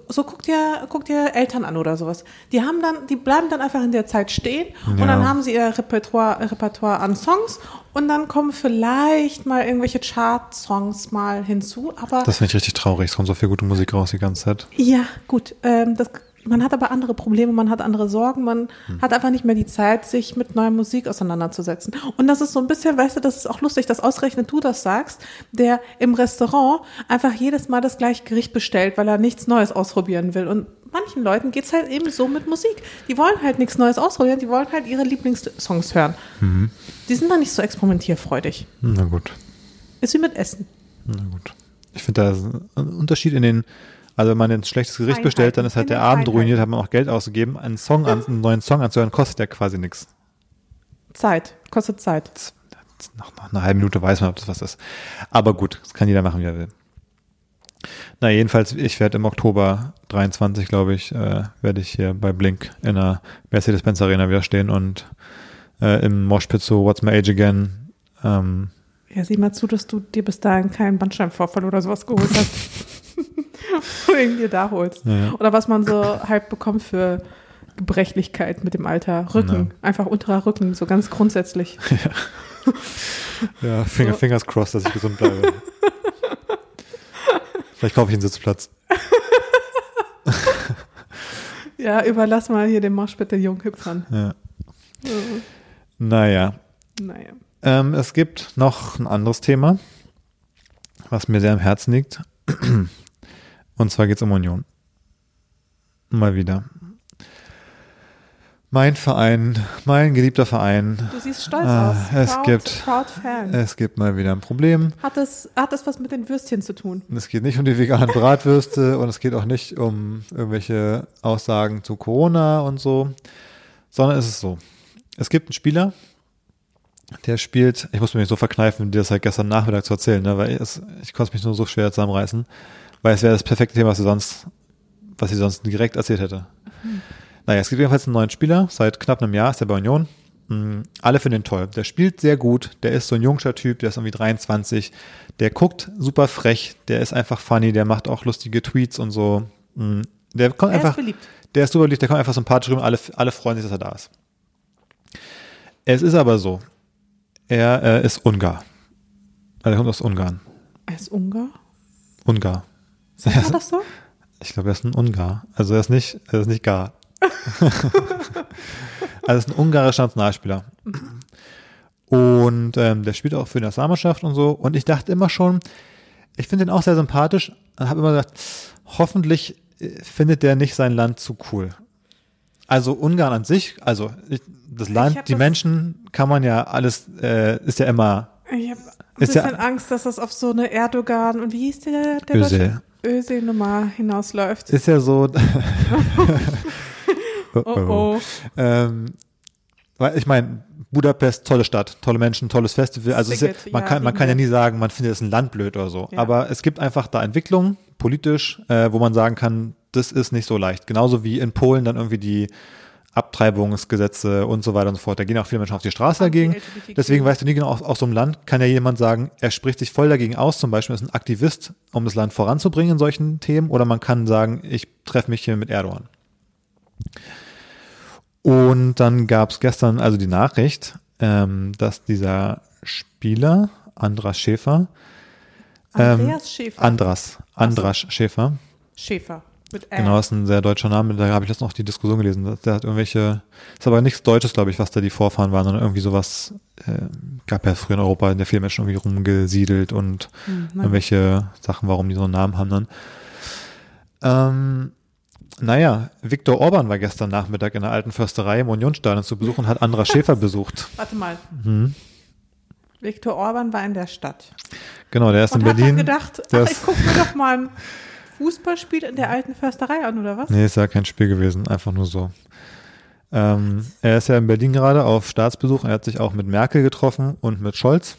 So guck dir, guck dir Eltern an oder sowas. Die haben dann, die bleiben dann einfach in der Zeit stehen und Ja. dann haben sie ihr Repertoire, Repertoire an Songs und dann kommen vielleicht mal irgendwelche Chart-Songs mal hinzu. Aber das finde ich richtig traurig. Es kommt so viel gute Musik raus die ganze Zeit. ja, gut. Ähm, das, man hat aber andere Probleme, man hat andere Sorgen, man hat einfach nicht mehr die Zeit, sich mit neuer Musik auseinanderzusetzen. Und das ist so ein bisschen, weißt du, das ist auch lustig, dass ausgerechnet du das sagst, der im Restaurant einfach jedes Mal das gleiche Gericht bestellt, weil er nichts Neues ausprobieren will. Und manchen Leuten geht's halt eben so mit Musik. Die wollen halt nichts Neues ausprobieren, die wollen halt ihre Lieblingssongs hören. Die sind dann nicht so experimentierfreudig. Hm, Na gut. Ist wie mit Essen. Na gut. Ich finde, da ist ein Unterschied in den, also wenn man ein schlechtes Gericht bestellt, dann ist halt der Abend ruiniert, hat man auch Geld ausgegeben. Einen Song an, einen neuen Song anzuhören, kostet ja quasi nichts. Zeit, kostet Zeit. Nach, nach einer halben Minute weiß man, ob das was ist. Aber gut, das kann jeder machen, wie er will. Na, jedenfalls, ich werde im Oktober 23, glaube ich, äh, werde ich hier bei Blink in der Mercedes-Benz Arena wieder stehen und äh, im Moshpit so What's My Age Again. Ähm, Ja, sieh mal zu, dass du dir bis dahin keinen Bandscheibenvorfall oder sowas geholt hast. (laughs) Oder ihn dir da holst. Ja. Oder was man so halt bekommt für Gebrechlichkeit mit dem Alter. Rücken. Einfach unterer Rücken, so ganz grundsätzlich. (laughs) ja, Finger, So. Fingers crossed, dass ich gesund bleibe. Vielleicht kaufe ich einen Sitzplatz. (laughs) Ja, überlass mal hier den Marsch bitte Junghüpfern. Ja. Naja, Naja. Ähm, es gibt noch ein anderes Thema, was mir sehr am Herzen liegt. Und zwar geht es um Union. Mal wieder. Mein Verein, mein geliebter Verein. Du siehst stolz Ah, aus. es proud, gibt- Proud Fan. Es gibt mal wieder ein Problem. hat, das, hat das was mit den Würstchen zu tun? Es geht nicht um die veganen (laughs) Bratwürste und es geht auch nicht um irgendwelche Aussagen zu Corona und so, sondern es ist so. Es gibt einen Spieler, der spielt, ich muss mir nicht so verkneifen, dir das halt gestern Nachmittag zu erzählen, ne, weil es, ich konnte mich nur so schwer zusammenreißen, weil es wäre das perfekte Thema, was sie sonst, was sie sonst direkt erzählt hätte. Naja, es gibt jedenfalls einen neuen Spieler, seit knapp einem Jahr ist der bei Union. Mm, Alle finden ihn toll. Der spielt sehr gut, der ist so ein jungscher Typ, der ist irgendwie 23, der guckt super frech, der ist einfach funny, der macht auch lustige Tweets und so. Mm, Der kommt Er ist einfach, beliebt. der ist super beliebt, der kommt einfach sympathisch rüber, alle, alle freuen sich, dass er da ist. Es ist aber so, er äh, ist Ungar. Also er kommt aus Ungarn. Er ist Ungar? Ungar. Sagt man das so? Ich glaube, er ist ein Ungar. Also er ist nicht, er ist nicht gar. (laughs) also er ist ein ungarischer Nationalspieler. Und ähm, der spielt auch für die Nationalmannschaft und so. Und ich dachte immer schon, ich finde ihn auch sehr sympathisch. Und habe immer gedacht, hoffentlich äh, findet der nicht sein Land zu cool. Also Ungarn an sich, also ich, das Land, die das- Menschen kann man ja alles, äh, ist ja immer Ich habe ein Ist ja- bisschen Angst, dass das auf so eine Erdogan und wie hieß der? der Özil. Deutsche- Özil-Nummer hinausläuft. ist ja so. (laughs) Oh oh. Ähm, weil ich meine, Budapest, tolle Stadt, tolle Menschen, tolles Festival. Also ja, man kann, man kann ja wir. nie sagen, man findet es ein Land blöd oder so. Ja. Aber es gibt einfach da Entwicklungen, politisch, äh, wo man sagen kann, das ist nicht so leicht. Genauso wie in Polen dann irgendwie die Abtreibungsgesetze und so weiter und so fort. Da gehen auch viele Menschen auf die Straße dagegen. Deswegen weißt du nie genau, aus, aus so einem Land kann ja jemand sagen, er spricht sich voll dagegen aus, zum Beispiel ist ein Aktivist, um das Land voranzubringen in solchen Themen, oder man kann sagen, ich treffe mich hier mit Erdogan. Und dann gab es gestern also die Nachricht, ähm, dass dieser Spieler, Andras Schäfer, ähm, Andreas Schäfer. Andras, Andras Schäfer, Schäfer. Mit Ä. Genau, ist ein sehr deutscher Name. Da habe ich jetzt noch die Diskussion gelesen. Der hat irgendwelche, ist aber nichts Deutsches, glaube ich, was da die Vorfahren waren, sondern irgendwie sowas, äh, gab ja früher in Europa in der viele Menschen irgendwie rumgesiedelt und Hm, na, irgendwelche Sachen, warum die so einen Namen haben dann. Ähm, naja, Viktor Orban war gestern Nachmittag in der alten Försterei im Unionsstadion zu Besuch und hat Andra (laughs) Schäfer besucht. Warte mal. Mhm. Viktor Orban war in der Stadt. Genau, der ist und in Berlin. Hat gedacht, ach, ich gucke mir doch mal (laughs) ein Fußballspiel in der alten Försterei an, oder was? Nee, ist ja kein Spiel gewesen, einfach nur so. Ähm, er ist ja in Berlin gerade auf Staatsbesuch. Er hat sich auch mit Merkel getroffen und mit Scholz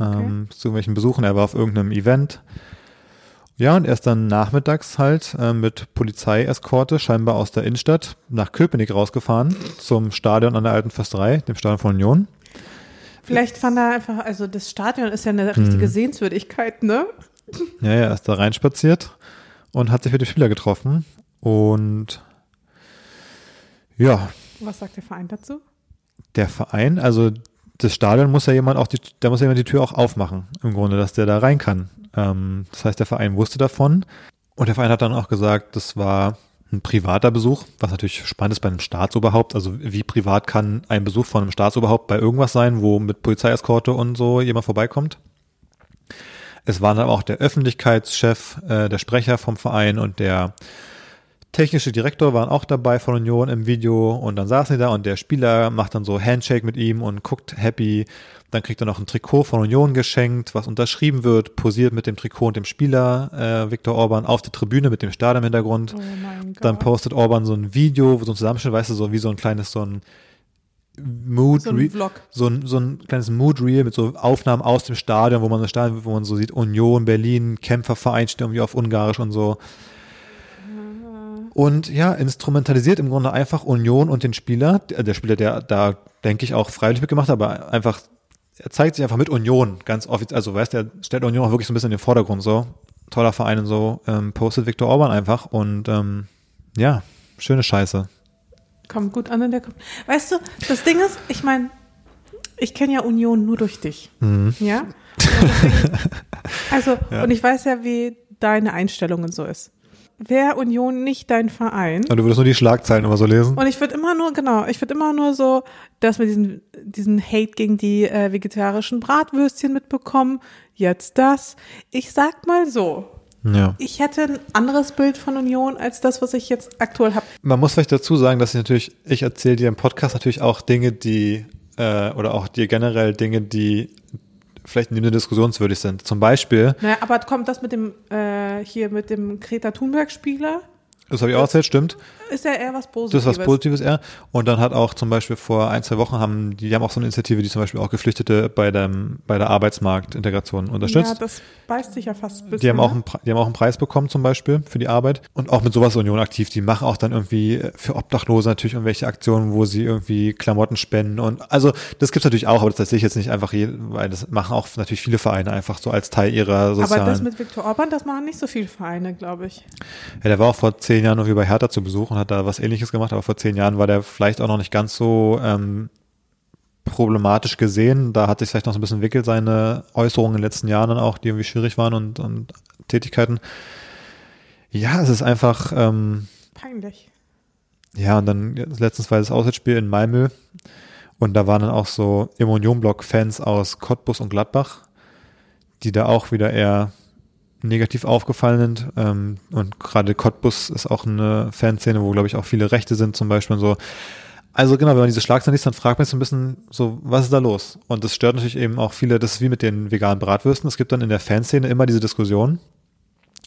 ähm, okay. zu irgendwelchen Besuchen. Er war auf irgendeinem Event. Ja, und er ist dann nachmittags halt äh, mit Polizeieskorte scheinbar aus der Innenstadt nach Köpenick rausgefahren zum Stadion an der Alten Försterei, dem Stadion von Union. Vielleicht fand er einfach, also das Stadion ist ja eine richtige hm. Sehenswürdigkeit, ne? Ja, ja, er ist da reinspaziert und hat sich mit dem Spieler getroffen und ja. Was sagt der Verein dazu? Der Verein, also das Stadion muss ja jemand auch die, da muss ja jemand die Tür auch aufmachen, im Grunde, dass der da rein kann. Ähm, das heißt, der Verein wusste davon und der Verein hat dann auch gesagt, das war ein privater Besuch, was natürlich spannend ist bei einem Staatsoberhaupt. Also wie privat kann ein Besuch von einem Staatsoberhaupt bei irgendwas sein, wo mit Polizeieskorte und so jemand vorbeikommt? Es waren dann auch der Öffentlichkeitschef, äh, der Sprecher vom Verein und der technische Direktor waren auch dabei von Union im Video und dann saßen die da und der Spieler macht dann so Handshake mit ihm und guckt happy. Dann kriegt er noch ein Trikot von Union geschenkt, was unterschrieben wird, posiert mit dem Trikot und dem Spieler äh, Viktor Orban auf der Tribüne mit dem Stadion im Hintergrund. Oh dann postet Orban so ein Video, so ein Zusammenschnitt, weißt du, so wie so ein kleines, so ein Mood, so ein, Vlog. So, ein, so ein kleines Mood Reel mit so Aufnahmen aus dem Stadion, wo man so Stadion, wo man so sieht, Union, Berlin, Kämpferverein steht irgendwie auf Ungarisch und so. Und ja, instrumentalisiert im Grunde einfach Union und den Spieler. Der Spieler, der da, denke ich, auch freiwillig mitgemacht hat, aber einfach, er zeigt sich einfach mit Union ganz offiziell. Also, weißt du, er stellt Union auch wirklich so ein bisschen in den Vordergrund, so. Toller Verein und so, ähm, postet Viktor Orban einfach und ähm, ja, schöne Scheiße. Kommt gut an in der Kom Weißt du, das Ding ist, ich meine, ich kenne ja Union nur durch dich. Mhm. Ja? Deswegen, (laughs) also, ja. und ich weiß ja, wie deine Einstellung und so ist wäre Union nicht dein Verein. Aber du würdest nur die Schlagzeilen immer so lesen. Und ich würde immer nur, genau, ich würde immer nur so, dass wir diesen, diesen Hate gegen die äh, vegetarischen Bratwürstchen mitbekommen. Jetzt das. Ich sag mal so. Ja. Ich hätte ein anderes Bild von Union als das, was ich jetzt aktuell habe. Man muss vielleicht dazu sagen, dass ich natürlich, ich erzähle dir im Podcast natürlich auch Dinge, die, äh, oder auch dir generell Dinge, die vielleicht in dem diskussionswürdig sind. Zum Beispiel. Naja, aber kommt das mit dem, äh, hier mit dem Greta Thunberg-Spieler? Das habe ich auch erzählt, stimmt. Ist ja eher was Positives. Das ist was Positives eher. Und dann hat auch zum Beispiel vor ein, zwei Wochen haben, die haben auch so eine Initiative, die zum Beispiel auch Geflüchtete bei dem, bei der Arbeitsmarktintegration unterstützt. Ja, das beißt sich ja fast ein bisschen. Die haben auch ne? einen, die haben auch einen Preis bekommen zum Beispiel für die Arbeit. Und auch mit sowas Union aktiv. Die machen auch dann irgendwie für Obdachlose natürlich irgendwelche Aktionen, wo sie irgendwie Klamotten spenden. Und also, das gibt's natürlich auch, aber das sehe ich jetzt nicht einfach, je, weil das machen auch natürlich viele Vereine einfach so als Teil ihrer sozialen. Aber das mit Viktor Orban, das machen nicht so viele Vereine, glaube ich. Ja, der war auch vor zehn Jahren irgendwie bei Hertha zu Besuch und hat da was ähnliches gemacht, aber vor zehn Jahren war der vielleicht auch noch nicht ganz so ähm, problematisch gesehen. Da hat sich vielleicht noch so ein bisschen entwickelt, seine Äußerungen in den letzten Jahren dann auch, die irgendwie schwierig waren und, und Tätigkeiten. Ja, es ist einfach ähm, peinlich. Ja, und dann letztens war das Auswärtsspiel in Malmö und da waren dann auch so im Union-Block-Fans aus Cottbus und Gladbach, die da auch wieder eher negativ aufgefallen sind. Ähm, und gerade Cottbus ist auch eine Fanszene, wo, glaube ich, auch viele Rechte sind zum Beispiel und so. Also genau, wenn man diese Schlagzeilen liest, dann fragt man sich so ein bisschen so, was ist da los? Und das stört natürlich eben auch viele, das ist wie mit den veganen Bratwürsten. Es gibt dann in der Fanszene immer diese Diskussion,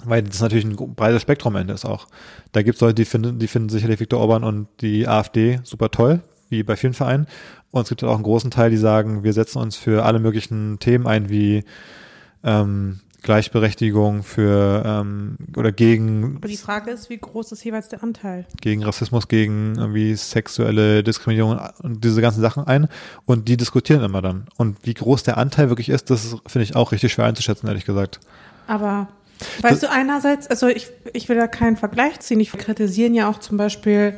weil das natürlich ein breites Spektrum am Ende ist auch. Da gibt es Leute, die finden, die finden sicherlich Viktor Orban und die AfD super toll, wie bei vielen Vereinen. Und es gibt auch einen großen Teil, die sagen, wir setzen uns für alle möglichen Themen ein, wie ähm, Gleichberechtigung für ähm, oder gegen. Aber die Frage ist, wie groß ist jeweils der Anteil? Gegen Rassismus, gegen irgendwie sexuelle Diskriminierung und diese ganzen Sachen ein und die diskutieren immer dann. Und wie groß der Anteil wirklich ist, das finde ich auch richtig schwer einzuschätzen, ehrlich gesagt. Aber weißt das, du, einerseits, also ich, ich will da keinen Vergleich ziehen, ich kritisieren ja auch zum Beispiel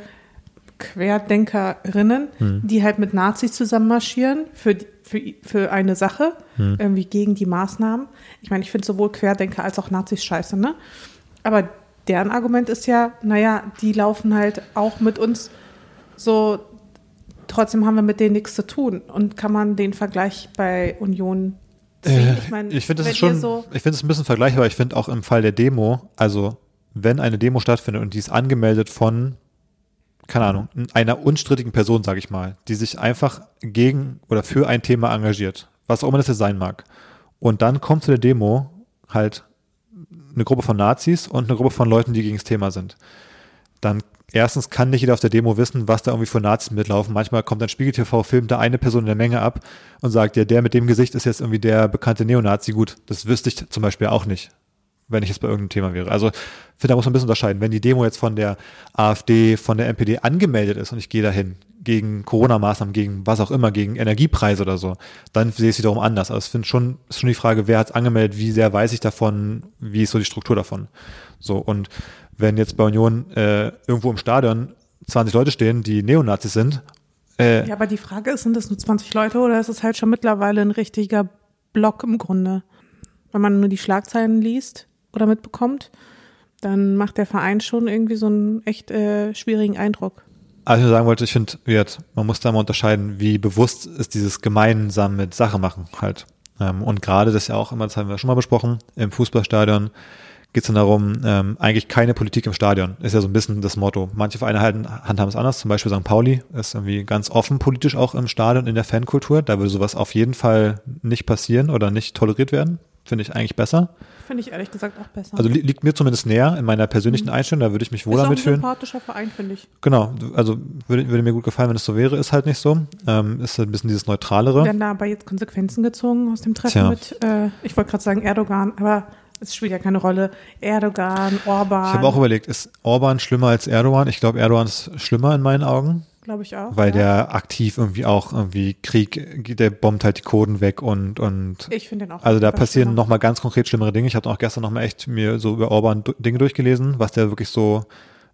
Querdenkerinnen, hm. die halt mit Nazis zusammen marschieren für, für, für eine Sache, hm. irgendwie gegen die Maßnahmen. Ich meine, ich finde sowohl Querdenker als auch Nazis scheiße, ne? Aber deren Argument ist ja, naja, die laufen halt auch mit uns so, trotzdem haben wir mit denen nichts zu tun. Und kann man den Vergleich bei Union ziehen? Äh, ich, mein, ich finde das schon, so ich finde es ein bisschen vergleichbar. Ich finde auch im Fall der Demo, also wenn eine Demo stattfindet und die ist angemeldet von, keine Ahnung, einer unstrittigen Person, sage ich mal, die sich einfach gegen oder für ein Thema engagiert, was auch immer das jetzt sein mag. Und dann kommt zu der Demo halt eine Gruppe von Nazis und eine Gruppe von Leuten, die gegen das Thema sind. Dann erstens kann nicht jeder auf der Demo wissen, was da irgendwie für Nazis mitlaufen. Manchmal kommt ein Spiegel TV, filmt da eine Person in der Menge ab und sagt, ja, der mit dem Gesicht ist jetzt irgendwie der bekannte Neonazi. Gut, das wüsste ich zum Beispiel auch nicht, wenn ich jetzt bei irgendeinem Thema wäre. Also, finde, da muss man ein bisschen unterscheiden. Wenn die Demo jetzt von der AfD, von der NPD angemeldet ist und ich gehe dahin gegen Corona-Maßnahmen, gegen was auch immer, gegen Energiepreise oder so, dann sehe ich es wiederum anders. Also, ich finde schon, ist schon die Frage, wer hat es angemeldet, wie sehr weiß ich davon, wie ist so die Struktur davon. So, und wenn jetzt bei Union äh, irgendwo im Stadion 20 Leute stehen, die Neonazis sind. Äh, ja, aber die Frage ist, sind das nur 20 Leute oder ist es halt schon mittlerweile ein richtiger Block im Grunde? Wenn man nur die Schlagzeilen liest oder mitbekommt, dann macht der Verein schon irgendwie so einen echt äh, schwierigen Eindruck. Also ich sagen wollte, ich finde, man muss da mal unterscheiden, wie bewusst ist dieses gemeinsam mit Sache machen halt. Ähm, und gerade das ja auch immer, das haben wir schon mal besprochen, im Fußballstadion geht es dann darum, ähm, eigentlich keine Politik im Stadion. Ist ja so ein bisschen das Motto. Manche Vereine halten, handhaben es anders, zum Beispiel St. Pauli ist irgendwie ganz offen politisch auch im Stadion, in der Fankultur. Da würde sowas auf jeden Fall nicht passieren oder nicht toleriert werden. Finde ich eigentlich besser. Finde ich ehrlich gesagt auch besser. Also li liegt mir zumindest näher in meiner persönlichen mhm. Einstellung, da würde ich mich wohler ist mitfühlen. Ist ein sympathischer Verein, finde ich. Genau, also würde, würde mir gut gefallen, wenn es so wäre, ist halt nicht so. Ähm, ist halt ein bisschen dieses Neutralere. Werden da aber jetzt Konsequenzen gezogen aus dem Treffen Tja. mit, äh, ich wollte gerade sagen Erdogan, aber es spielt ja keine Rolle. Erdogan, Orban. Ich habe auch überlegt, ist Orban schlimmer als Erdogan? Ich glaube, Erdogan ist schlimmer in meinen Augen. Glaube ich auch. Weil ja. der aktiv irgendwie auch irgendwie Krieg, der bombt halt die Coden weg und und. Ich finde den auch. Also da passieren nochmal ganz konkret schlimmere Dinge. Ich habe auch gestern nochmal echt mir so über Orban Dinge durchgelesen, was der wirklich so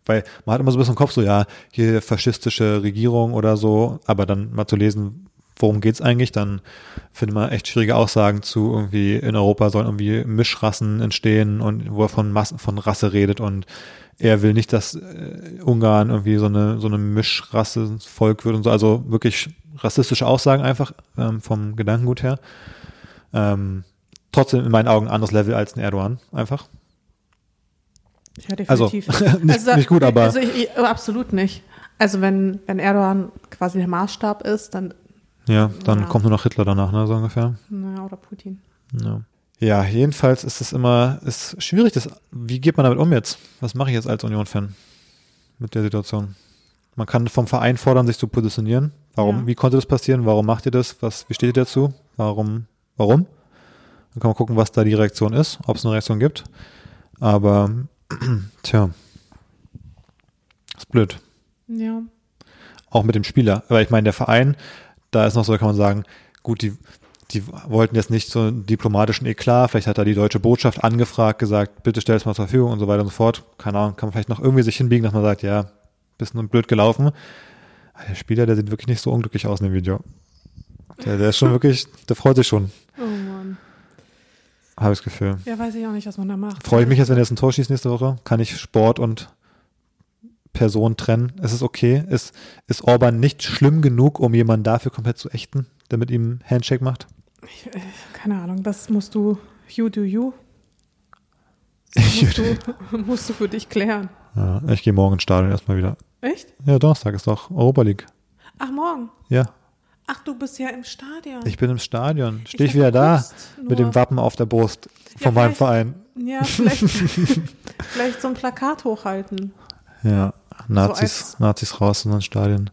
weil man hat immer so ein bisschen im Kopf so, ja, hier faschistische Regierung oder so, aber dann mal zu lesen, worum geht's eigentlich, dann findet man echt schwierige Aussagen zu irgendwie in Europa sollen irgendwie Mischrassen entstehen und wo er von Massen, von Rasse redet und er will nicht, dass äh, Ungarn irgendwie so eine so eine Mischrasse Volk wird und so, also wirklich rassistische Aussagen einfach ähm, vom Gedankengut her. Ähm, trotzdem in meinen Augen anderes Level als ein Erdogan einfach. Ja, definitiv. Also, (laughs) nicht, also, nicht gut, aber. Also ich, absolut nicht. Also wenn, wenn Erdogan quasi der Maßstab ist, dann ja, dann ja. kommt nur noch Hitler danach, ne, so ungefähr. Ja, oder Putin. Ja. Ja, jedenfalls ist es immer, ist schwierig, das, wie geht man damit um jetzt? Was mache ich jetzt als Union-Fan mit der Situation? Man kann vom Verein fordern, sich zu positionieren. Warum, ja. wie konnte das passieren? Warum macht ihr das? Was, wie steht ihr dazu? Warum, warum? Dann kann man gucken, was da die Reaktion ist, ob es eine Reaktion gibt. Aber, (clears throat) tja, ist blöd. Ja. Auch mit dem Spieler. Weil ich meine, der Verein, da ist noch so, kann man sagen, gut, die, die wollten jetzt nicht so einen diplomatischen Eklat, vielleicht hat da die deutsche Botschaft angefragt, gesagt, bitte stell es mal zur Verfügung und so weiter und so fort. Keine Ahnung, kann man vielleicht noch irgendwie sich hinbiegen, dass man sagt, ja, bisschen blöd gelaufen. Aber der Spieler, der sieht wirklich nicht so unglücklich aus in dem Video. Der, der ist schon (laughs) wirklich, der freut sich schon. Oh Mann. Habe ich das Gefühl. Ja, weiß ich auch nicht, was man da macht. Freue ich mich jetzt, wenn er jetzt ein Tor schießt nächste Woche? Kann ich Sport und Person trennen. Es ist okay. Ist, ist Orban nicht schlimm genug, um jemanden dafür komplett zu ächten, der mit ihm Handshake macht? Ich, keine Ahnung, das musst du, you do you. (laughs) Musst du, (laughs) musst du für dich klären. Ja, ich gehe morgen ins Stadion erstmal wieder. Echt? Ja, Donnerstag ist doch Europa League. Ach, morgen? Ja. Ach, du bist ja im Stadion. Ich bin im Stadion. Stehe ich, ich wieder da mit dem Wappen auf der Brust von ja, meinem Verein. Ja, vielleicht, (laughs) vielleicht so ein Plakat hochhalten. Ja. Nazis, so Nazis raus in den Stadion.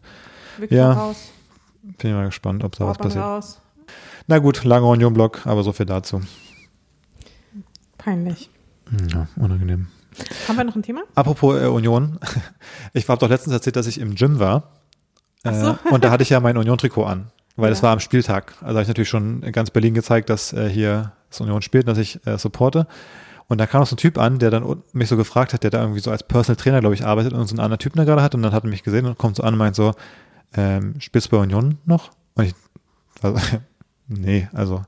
Victor ja, raus. bin ich mal gespannt, ob da was passiert. Raus. Na gut, langer Union-Block, aber so viel dazu. Peinlich. Ja, unangenehm. Haben wir noch ein Thema? Apropos äh, Union. (laughs) Ich habe doch letztens erzählt, dass ich im Gym war. Äh, so. und da hatte ich ja mein Union-Trikot an, weil es ja. war am Spieltag. Also habe ich natürlich schon ganz Berlin gezeigt, dass äh, hier das Union spielt, dass ich äh, supporte. Und da kam so ein Typ an, der dann mich so gefragt hat, der da irgendwie so als Personal Trainer, glaube ich, arbeitet und so einen anderen Typen da gerade hat. Und dann hat er mich gesehen und kommt so an und meint so, ähm, spielst bei Union noch? Und ich, also, (laughs) nee, also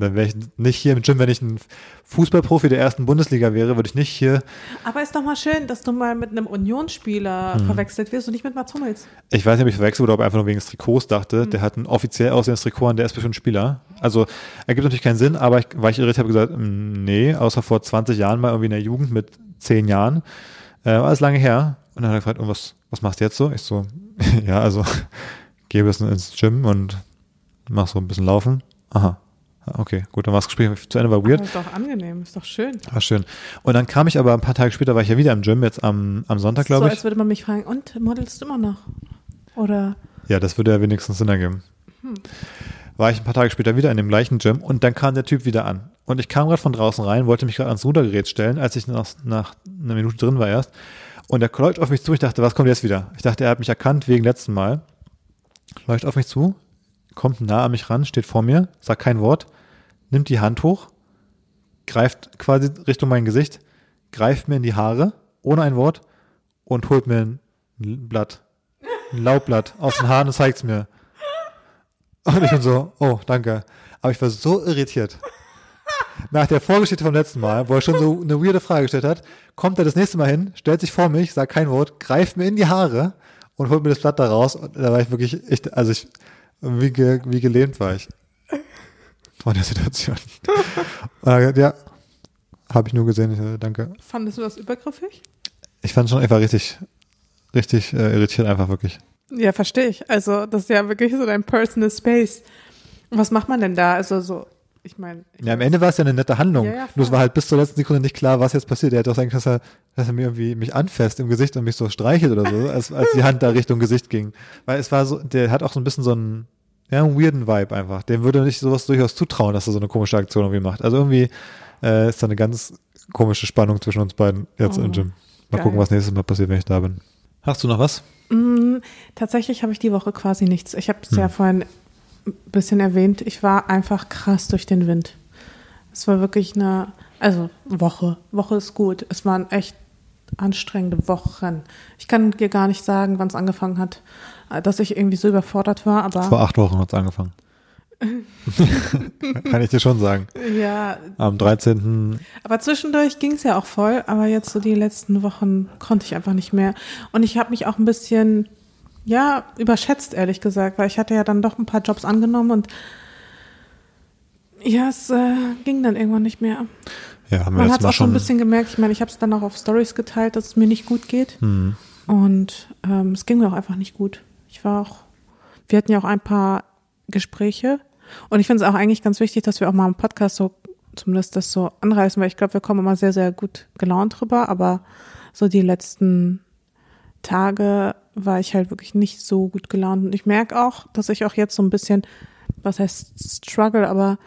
dann wäre ich nicht hier im Gym, wenn ich ein Fußballprofi der ersten Bundesliga wäre, würde ich nicht hier. Aber ist doch mal schön, dass du mal mit einem Unionsspieler hm. verwechselt wirst und nicht mit Mats Hummels. Ich weiß nicht, ob ich verwechselt oder ob er einfach nur wegen des Trikots dachte. Hm. Der hat ein offiziell aussehendes Trikot an, der ist bestimmt Spieler. Also ergibt natürlich keinen Sinn, aber ich, weil ich irritiert habe gesagt, hm, nee, außer vor 20 Jahren mal irgendwie in der Jugend mit zehn Jahren. Äh, alles lange her. Und dann hat er gefragt, und was, was machst du jetzt so? Ich so, (laughs) ja, also (laughs) gehe ein bisschen ins Gym und mach so ein bisschen laufen. Aha. Okay, gut, dann war das Gespräch zu Ende, war weird. Aber ist doch angenehm, ist doch schön. War schön. Und dann kam ich aber ein paar Tage später, war ich ja wieder im Gym, jetzt am, am Sonntag, glaube so, ich. als würde man mich fragen, und modelst du immer noch? Oder? Ja, das würde ja wenigstens Sinn ergeben. Hm. War ich ein paar Tage später wieder in dem gleichen Gym und dann kam der Typ wieder an. Und ich kam gerade von draußen rein, wollte mich gerade ans Rudergerät stellen, als ich nach, nach einer Minute drin war erst. Und er läuft auf mich zu. Ich dachte, was kommt jetzt wieder? Ich dachte, er hat mich erkannt wegen letzten Mal. Läuft auf mich zu, kommt nah an mich ran, steht vor mir, sagt kein Wort, nimmt die Hand hoch, greift quasi Richtung mein Gesicht, greift mir in die Haare, ohne ein Wort, und holt mir ein Blatt, ein Laubblatt aus den Haaren und zeigt's mir. Und ich bin so, oh, danke. Aber ich war so irritiert. Nach der Vorgeschichte vom letzten Mal, wo er schon so eine weirde Frage gestellt hat, kommt er das nächste Mal hin, stellt sich vor mich, sagt kein Wort, greift mir in die Haare und holt mir das Blatt da raus. Und da war ich wirklich, echt, also ich, wie, ge, wie gelähmt war ich von der Situation. (laughs) äh, ja, habe ich nur gesehen, äh, danke. Fandest du das übergriffig? Ich fand schon einfach richtig, richtig äh, irritiert, einfach wirklich. Ja, verstehe ich. Also, das ist ja wirklich so dein Personal Space. Was macht man denn da? Also, so, ich meine. Ja, am Ende war es ja eine nette Handlung. Ja, ja, Nur es war halt bis zur letzten Sekunde nicht klar, was jetzt passiert. Er hätte auch sagen können, dass er, dass er mir irgendwie mich anfasst im Gesicht und mich so streichelt oder so, als, als die Hand da Richtung Gesicht ging. Weil es war so, der hat auch so ein bisschen so einen, ja, einen weirden Vibe einfach. Dem würde nicht sowas durchaus zutrauen, dass er so eine komische Aktion irgendwie macht. Also irgendwie äh, ist da eine ganz komische Spannung zwischen uns beiden jetzt Oh, im Gym. Mal geil. gucken, was nächstes Mal passiert, wenn ich da bin. Hast du noch was? Mm, tatsächlich habe ich die Woche quasi nichts. Ich habe es Hm. ja vorhin ein bisschen erwähnt. Ich war einfach krass durch den Wind. Es war wirklich eine, also Woche. Woche ist gut. Es waren echt anstrengende Wochen. Ich kann dir gar nicht sagen, wann es angefangen hat, äh, dass ich irgendwie so überfordert war, aber Vor acht Wochen hat's angefangen. (laughs) Kann ich dir schon sagen. ja, Am 13. Aber zwischendurch ging es ja auch voll, aber jetzt so die letzten Wochen konnte ich einfach nicht mehr. Und ich habe mich auch ein bisschen, ja, überschätzt, ehrlich gesagt, weil ich hatte ja dann doch ein paar Jobs angenommen und ja, es äh, ging dann irgendwann nicht mehr. Ja, haben wir Man hat es auch so ein schon. bisschen gemerkt, ich meine, ich habe es dann auch auf Stories geteilt, dass es mir nicht gut geht. Hm. Und ähm, es ging mir auch einfach nicht gut. Ich war auch, wir hatten ja auch ein paar Gespräche. Und ich finde es auch eigentlich ganz wichtig, dass wir auch mal im Podcast so zumindest das so anreißen, weil ich glaube, wir kommen immer sehr, sehr gut gelaunt drüber. Aber so die letzten Tage war ich halt wirklich nicht so gut gelaunt. Und ich merke auch, dass ich auch jetzt so ein bisschen, was heißt Struggle, aber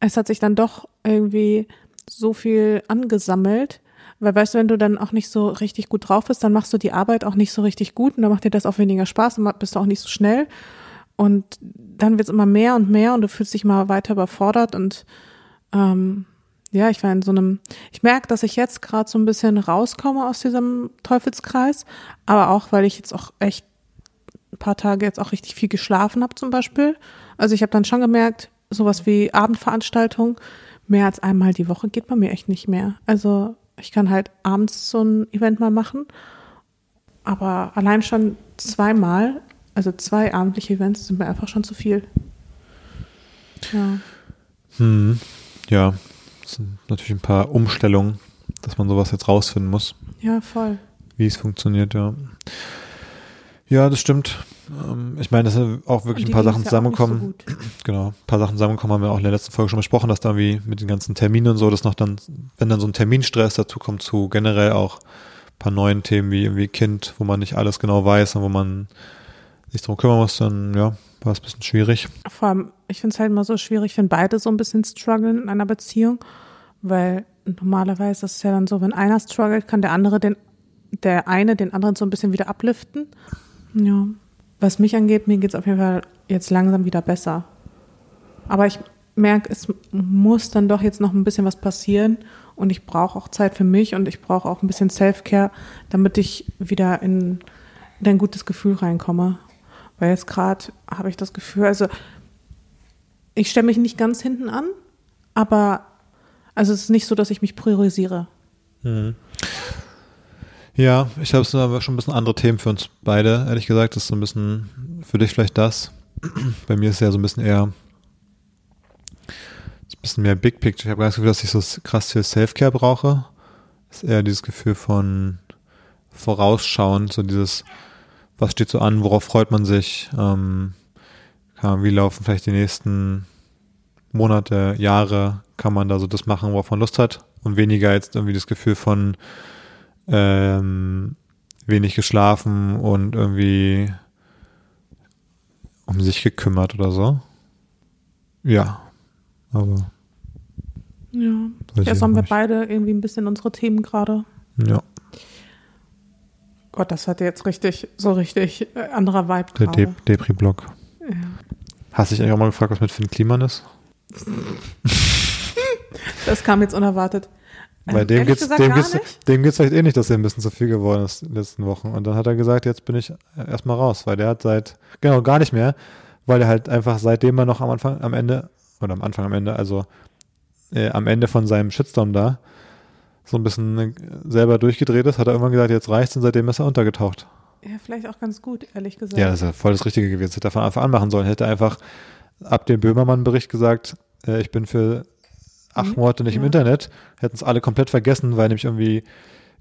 es hat sich dann doch irgendwie so viel angesammelt. Weil weißt du, wenn du dann auch nicht so richtig gut drauf bist, dann machst du die Arbeit auch nicht so richtig gut und dann macht dir das auch weniger Spaß und bist du auch nicht so schnell. Und dann wird es immer mehr und mehr und du fühlst dich mal weiter überfordert und ähm, ja, ich war in so einem, ich merke, dass ich jetzt gerade so ein bisschen rauskomme aus diesem Teufelskreis, aber auch, weil ich jetzt auch echt ein paar Tage jetzt auch richtig viel geschlafen habe zum Beispiel. Also ich habe dann schon gemerkt, sowas wie Abendveranstaltung, mehr als einmal die Woche geht bei mir echt nicht mehr. Also ich kann halt abends so ein Event mal machen, aber allein schon zweimal, also zwei abendliche Events sind mir einfach schon zu viel. Ja. Hm. Ja, das sind natürlich ein paar Umstellungen, dass man sowas jetzt rausfinden muss, Ja, voll. wie es funktioniert, ja. Ja, das stimmt. Ähm, Ich meine, dass auch wirklich ein paar Sachen nicht so. (clears throat) Genau, ein paar Sachen zusammenkommen haben wir auch in der letzten Folge schon besprochen, dass da wie mit den ganzen Terminen und so, dass noch dann, wenn dann so ein Terminstress dazu kommt, zu generell auch ein paar neuen Themen wie irgendwie Kind, wo man nicht alles genau weiß und wo man sich drum kümmern muss, dann ja, war es ein bisschen schwierig. Vor allem, ich finde es halt immer so schwierig, wenn beide so ein bisschen strugglen in einer Beziehung, weil normalerweise ist es ja dann so, wenn einer struggelt, kann der andere den, der eine den anderen so ein bisschen wieder upliften. Ja. Was mich angeht, mir geht es auf jeden Fall jetzt langsam wieder besser. Aber ich merke, es muss dann doch jetzt noch ein bisschen was passieren und ich brauche auch Zeit für mich und ich brauche auch ein bisschen Self-Care, damit ich wieder in, in ein gutes Gefühl reinkomme. Weil jetzt gerade habe ich das Gefühl, also ich stelle mich nicht ganz hinten an, aber also es ist nicht so, dass ich mich priorisiere. Ja, ich glaube, es schon ein bisschen andere Themen für uns beide, ehrlich gesagt. Das ist so ein bisschen für dich vielleicht das. (clears throat) Bei mir ist es ja so ein bisschen eher ein bisschen mehr Big Picture. Ich habe das Gefühl, dass ich so krass viel Self-Care brauche. Ist eher dieses Gefühl von Vorausschauen, so dieses, was steht so an, worauf freut man sich, ähm, wie laufen vielleicht die nächsten Monate, Jahre, kann man da so das machen, worauf man Lust hat und weniger jetzt irgendwie das Gefühl von ähm, wenig geschlafen und irgendwie um sich gekümmert oder so. Ja, aber. Ja, Weiß jetzt haben wir nicht. beide irgendwie ein bisschen unsere Themen gerade. Ja, Gott, das hatte jetzt richtig, so richtig äh, anderer Vibe der. De Depri-Block. Ja. Hast du dich eigentlich auch mal gefragt, was mit Finn Kliman ist? (laughs) Das kam jetzt unerwartet. Bei Ähm, dem geht's, geht's, dem geht's vielleicht eh nicht, dass er ein bisschen zu viel geworden ist in den letzten Wochen. Und dann hat er gesagt, jetzt bin ich erstmal raus, weil der hat seit, genau, gar nicht mehr, weil er halt einfach seitdem er noch am Anfang, am Ende, oder am Anfang, am Ende, also äh, am Ende von seinem Shitstorm da, so ein bisschen äh, selber durchgedreht ist, hat er irgendwann gesagt, jetzt reicht's und seitdem ist er untergetaucht. Ja, vielleicht auch ganz gut, ehrlich gesagt. Ja, das ist ja voll das Richtige gewesen. Das hätte er von Anfang an machen sollen. Hätte einfach ab dem Böhmermann-Bericht gesagt, äh, ich bin für acht Mhm. Monate nicht im Ja. Internet. Hätten es alle komplett vergessen, weil nämlich irgendwie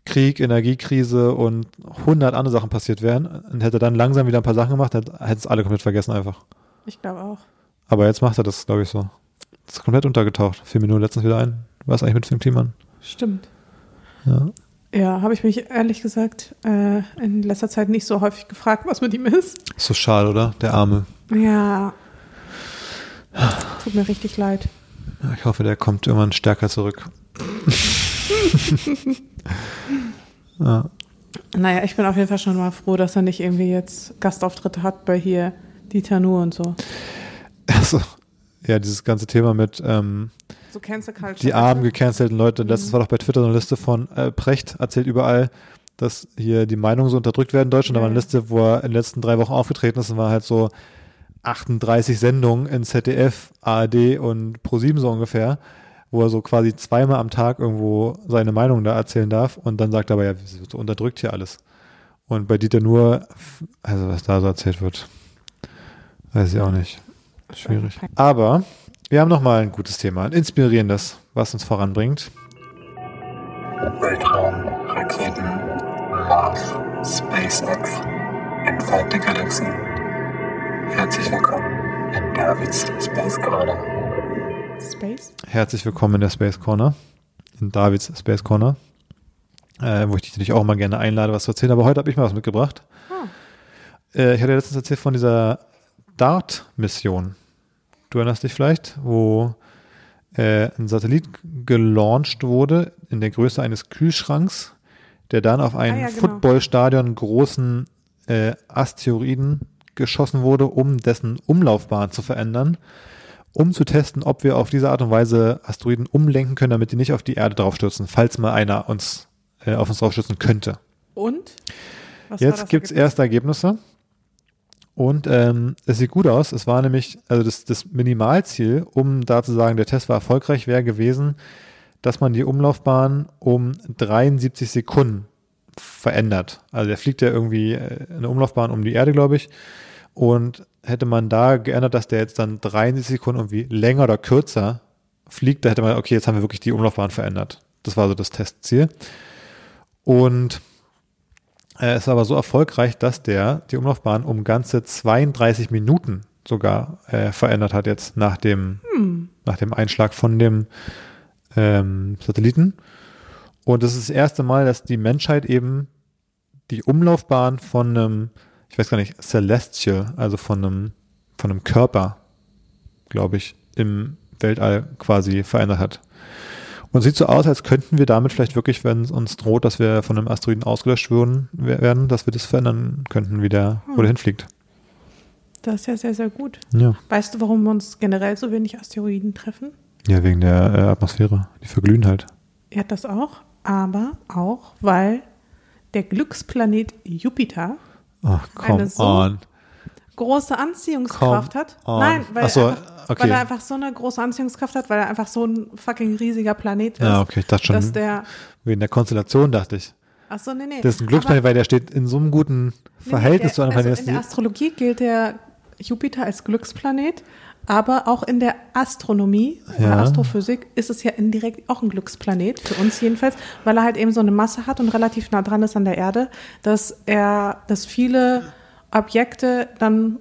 Krieg, Energiekrise und hundert andere Sachen passiert wären. Und hätte dann langsam wieder ein paar Sachen gemacht, hätte es alle komplett vergessen einfach. Ich glaube auch. Aber jetzt macht er das, glaube ich, so. Das ist komplett untergetaucht. Fiel mir nur letztens wieder ein. Was eigentlich mit Film Kliman? Stimmt. Ja. Ja, habe ich mich ehrlich gesagt äh, in letzter Zeit nicht so häufig gefragt, was mit ihm ist. Ist so schade, oder? Der Arme. Ja. Tut mir richtig leid. Ich hoffe, der kommt irgendwann stärker zurück. (laughs) ja. Naja, ich bin auf jeden Fall schon mal froh, dass er nicht irgendwie jetzt Gastauftritte hat bei hier Dieter Nuhr und so. Also, ja, dieses ganze Thema mit ähm, So Cancel Culture. die armen gecancelten Leute. Letztens Mhm. war doch bei Twitter so eine Liste von äh, Precht, erzählt überall, dass hier die Meinungen so unterdrückt werden in Deutschland. Da war eine. Liste, wo er in den letzten drei Wochen aufgetreten ist und war halt so 38 Sendungen in ZDF, ARD und ProSieben so ungefähr, wo er so quasi zweimal am Tag irgendwo seine Meinung da erzählen darf und dann sagt er aber, ja, so unterdrückt hier alles. Und bei Dieter nur, also was da so erzählt wird, weiß ich auch nicht. Schwierig. Aber wir haben noch mal ein gutes Thema, ein inspirierendes, was uns voranbringt. Weltraum, Raketen, Mars, SpaceX, entfernte Galaxien. Herzlich willkommen in Davids Space Corner. Space? Herzlich willkommen in der Space Corner, in Davids Space Corner, äh, wo ich dich natürlich auch mal gerne einlade, was zu erzählen. Aber heute habe ich mal was mitgebracht. Ah. Äh, ich hatte letztens erzählt von dieser DART-Mission. Du erinnerst dich vielleicht, wo äh, ein Satellit gelauncht wurde in der Größe eines Kühlschranks, der dann auf ein Ah, ja, genau. Footballstadion großen äh, Asteroiden geschossen wurde, um dessen Umlaufbahn zu verändern, um zu testen, ob wir auf diese Art und Weise Asteroiden umlenken können, damit die nicht auf die Erde draufstürzen, falls mal einer uns äh, auf uns draufstürzen könnte. Und? Was Jetzt gibt's Ergebnis? erste Ergebnisse. Und ähm, es sieht gut aus. Es war nämlich, also das, das Minimalziel, um da zu sagen, der Test war erfolgreich, wäre gewesen, dass man die Umlaufbahn um 73 Sekunden verändert. Also der fliegt ja irgendwie äh, eine Umlaufbahn um die Erde, glaube ich. Und hätte man da geändert, dass der jetzt dann 73 Sekunden irgendwie länger oder kürzer fliegt, da hätte man, okay, jetzt haben wir wirklich die Umlaufbahn verändert. Das war so das Testziel. Und äh, es war aber so erfolgreich, dass der die Umlaufbahn um ganze 32 Minuten sogar äh, verändert hat jetzt nach dem, nach dem Einschlag von dem ähm, Satelliten. Und das ist das erste Mal, dass die Menschheit eben die Umlaufbahn von einem, ich weiß gar nicht, Celestial, also von einem, von einem Körper, glaube ich, im Weltall quasi verändert hat. Und sieht so aus, als könnten wir damit vielleicht wirklich, wenn es uns droht, dass wir von einem Asteroiden ausgelöscht würden, wer- werden, dass wir das verändern könnten, wie der, wo der hinfliegt. Das ist ja sehr, sehr gut. Ja. Weißt du, warum uns generell so wenig Asteroiden treffen? Ja, wegen der äh, Atmosphäre. Die verglühen halt. Er hat das auch, aber auch, weil der Glücksplanet Jupiter Ach, Eine so- on. Große Anziehungskraft Come hat. on. Nein, weil, so, er einfach, okay. weil er einfach so eine große Anziehungskraft hat, weil er einfach so ein fucking riesiger Planet ist. Ja, okay, ich dachte schon, Dass der, wegen der Konstellation dachte ich. ach so, nee, nee. Das ist ein Glücksplanet, weil der steht in so einem guten Nee, nee, Verhältnis der, zu anderen also Planeten. In der Astrologie gilt der Jupiter als Glücksplanet, aber auch in der Astronomie oder Ja. Astrophysik ist es ja indirekt auch ein Glücksplanet, für uns jedenfalls, weil er halt eben so eine Masse hat und relativ nah dran ist an der Erde, dass er, dass viele Objekte dann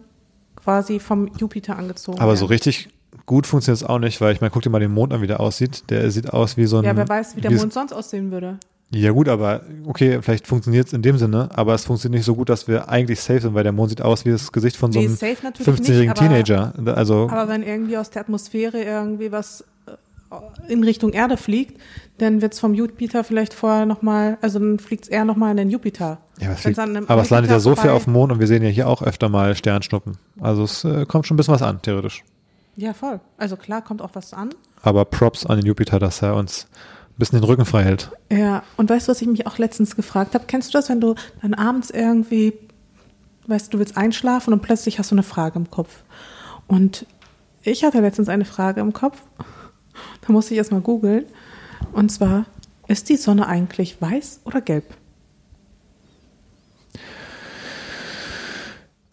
quasi vom Jupiter angezogen Aber so werden. richtig gut funktioniert es auch nicht, weil ich meine, guck dir mal den Mond an, wie der aussieht. Der sieht aus wie so ein. Ja, wer weiß, wie der Mond sonst aussehen würde. Ja gut, aber okay, vielleicht funktioniert es in dem Sinne, aber es funktioniert nicht so gut, dass wir eigentlich safe sind, weil der Mond sieht aus wie das Gesicht von so Nee, einem natürlich 15-jährigen nicht, aber- Teenager. Also Aber wenn irgendwie aus der Atmosphäre irgendwie was in Richtung Erde fliegt, dann wird es vom Jupiter vielleicht vorher nochmal, also dann fliegt es eher nochmal in den Jupiter. Ja, aber es, Wenn's fliegt, aber es landet ja so viel auf dem Mond und wir sehen ja hier auch öfter mal Sternschnuppen. Also es äh, kommt schon ein bisschen was an, theoretisch. Ja, voll. Also klar, kommt auch was an. Aber Props an den Jupiter, dass er uns ein bisschen den Rücken frei hält. Ja, und weißt du, was ich mich auch letztens gefragt habe? Kennst du das, wenn du dann abends irgendwie, weißt du, du willst einschlafen und plötzlich hast du eine Frage im Kopf? Und ich hatte letztens eine Frage im Kopf, (laughs) da musste ich erst mal googeln. Und zwar, ist die Sonne eigentlich weiß oder gelb?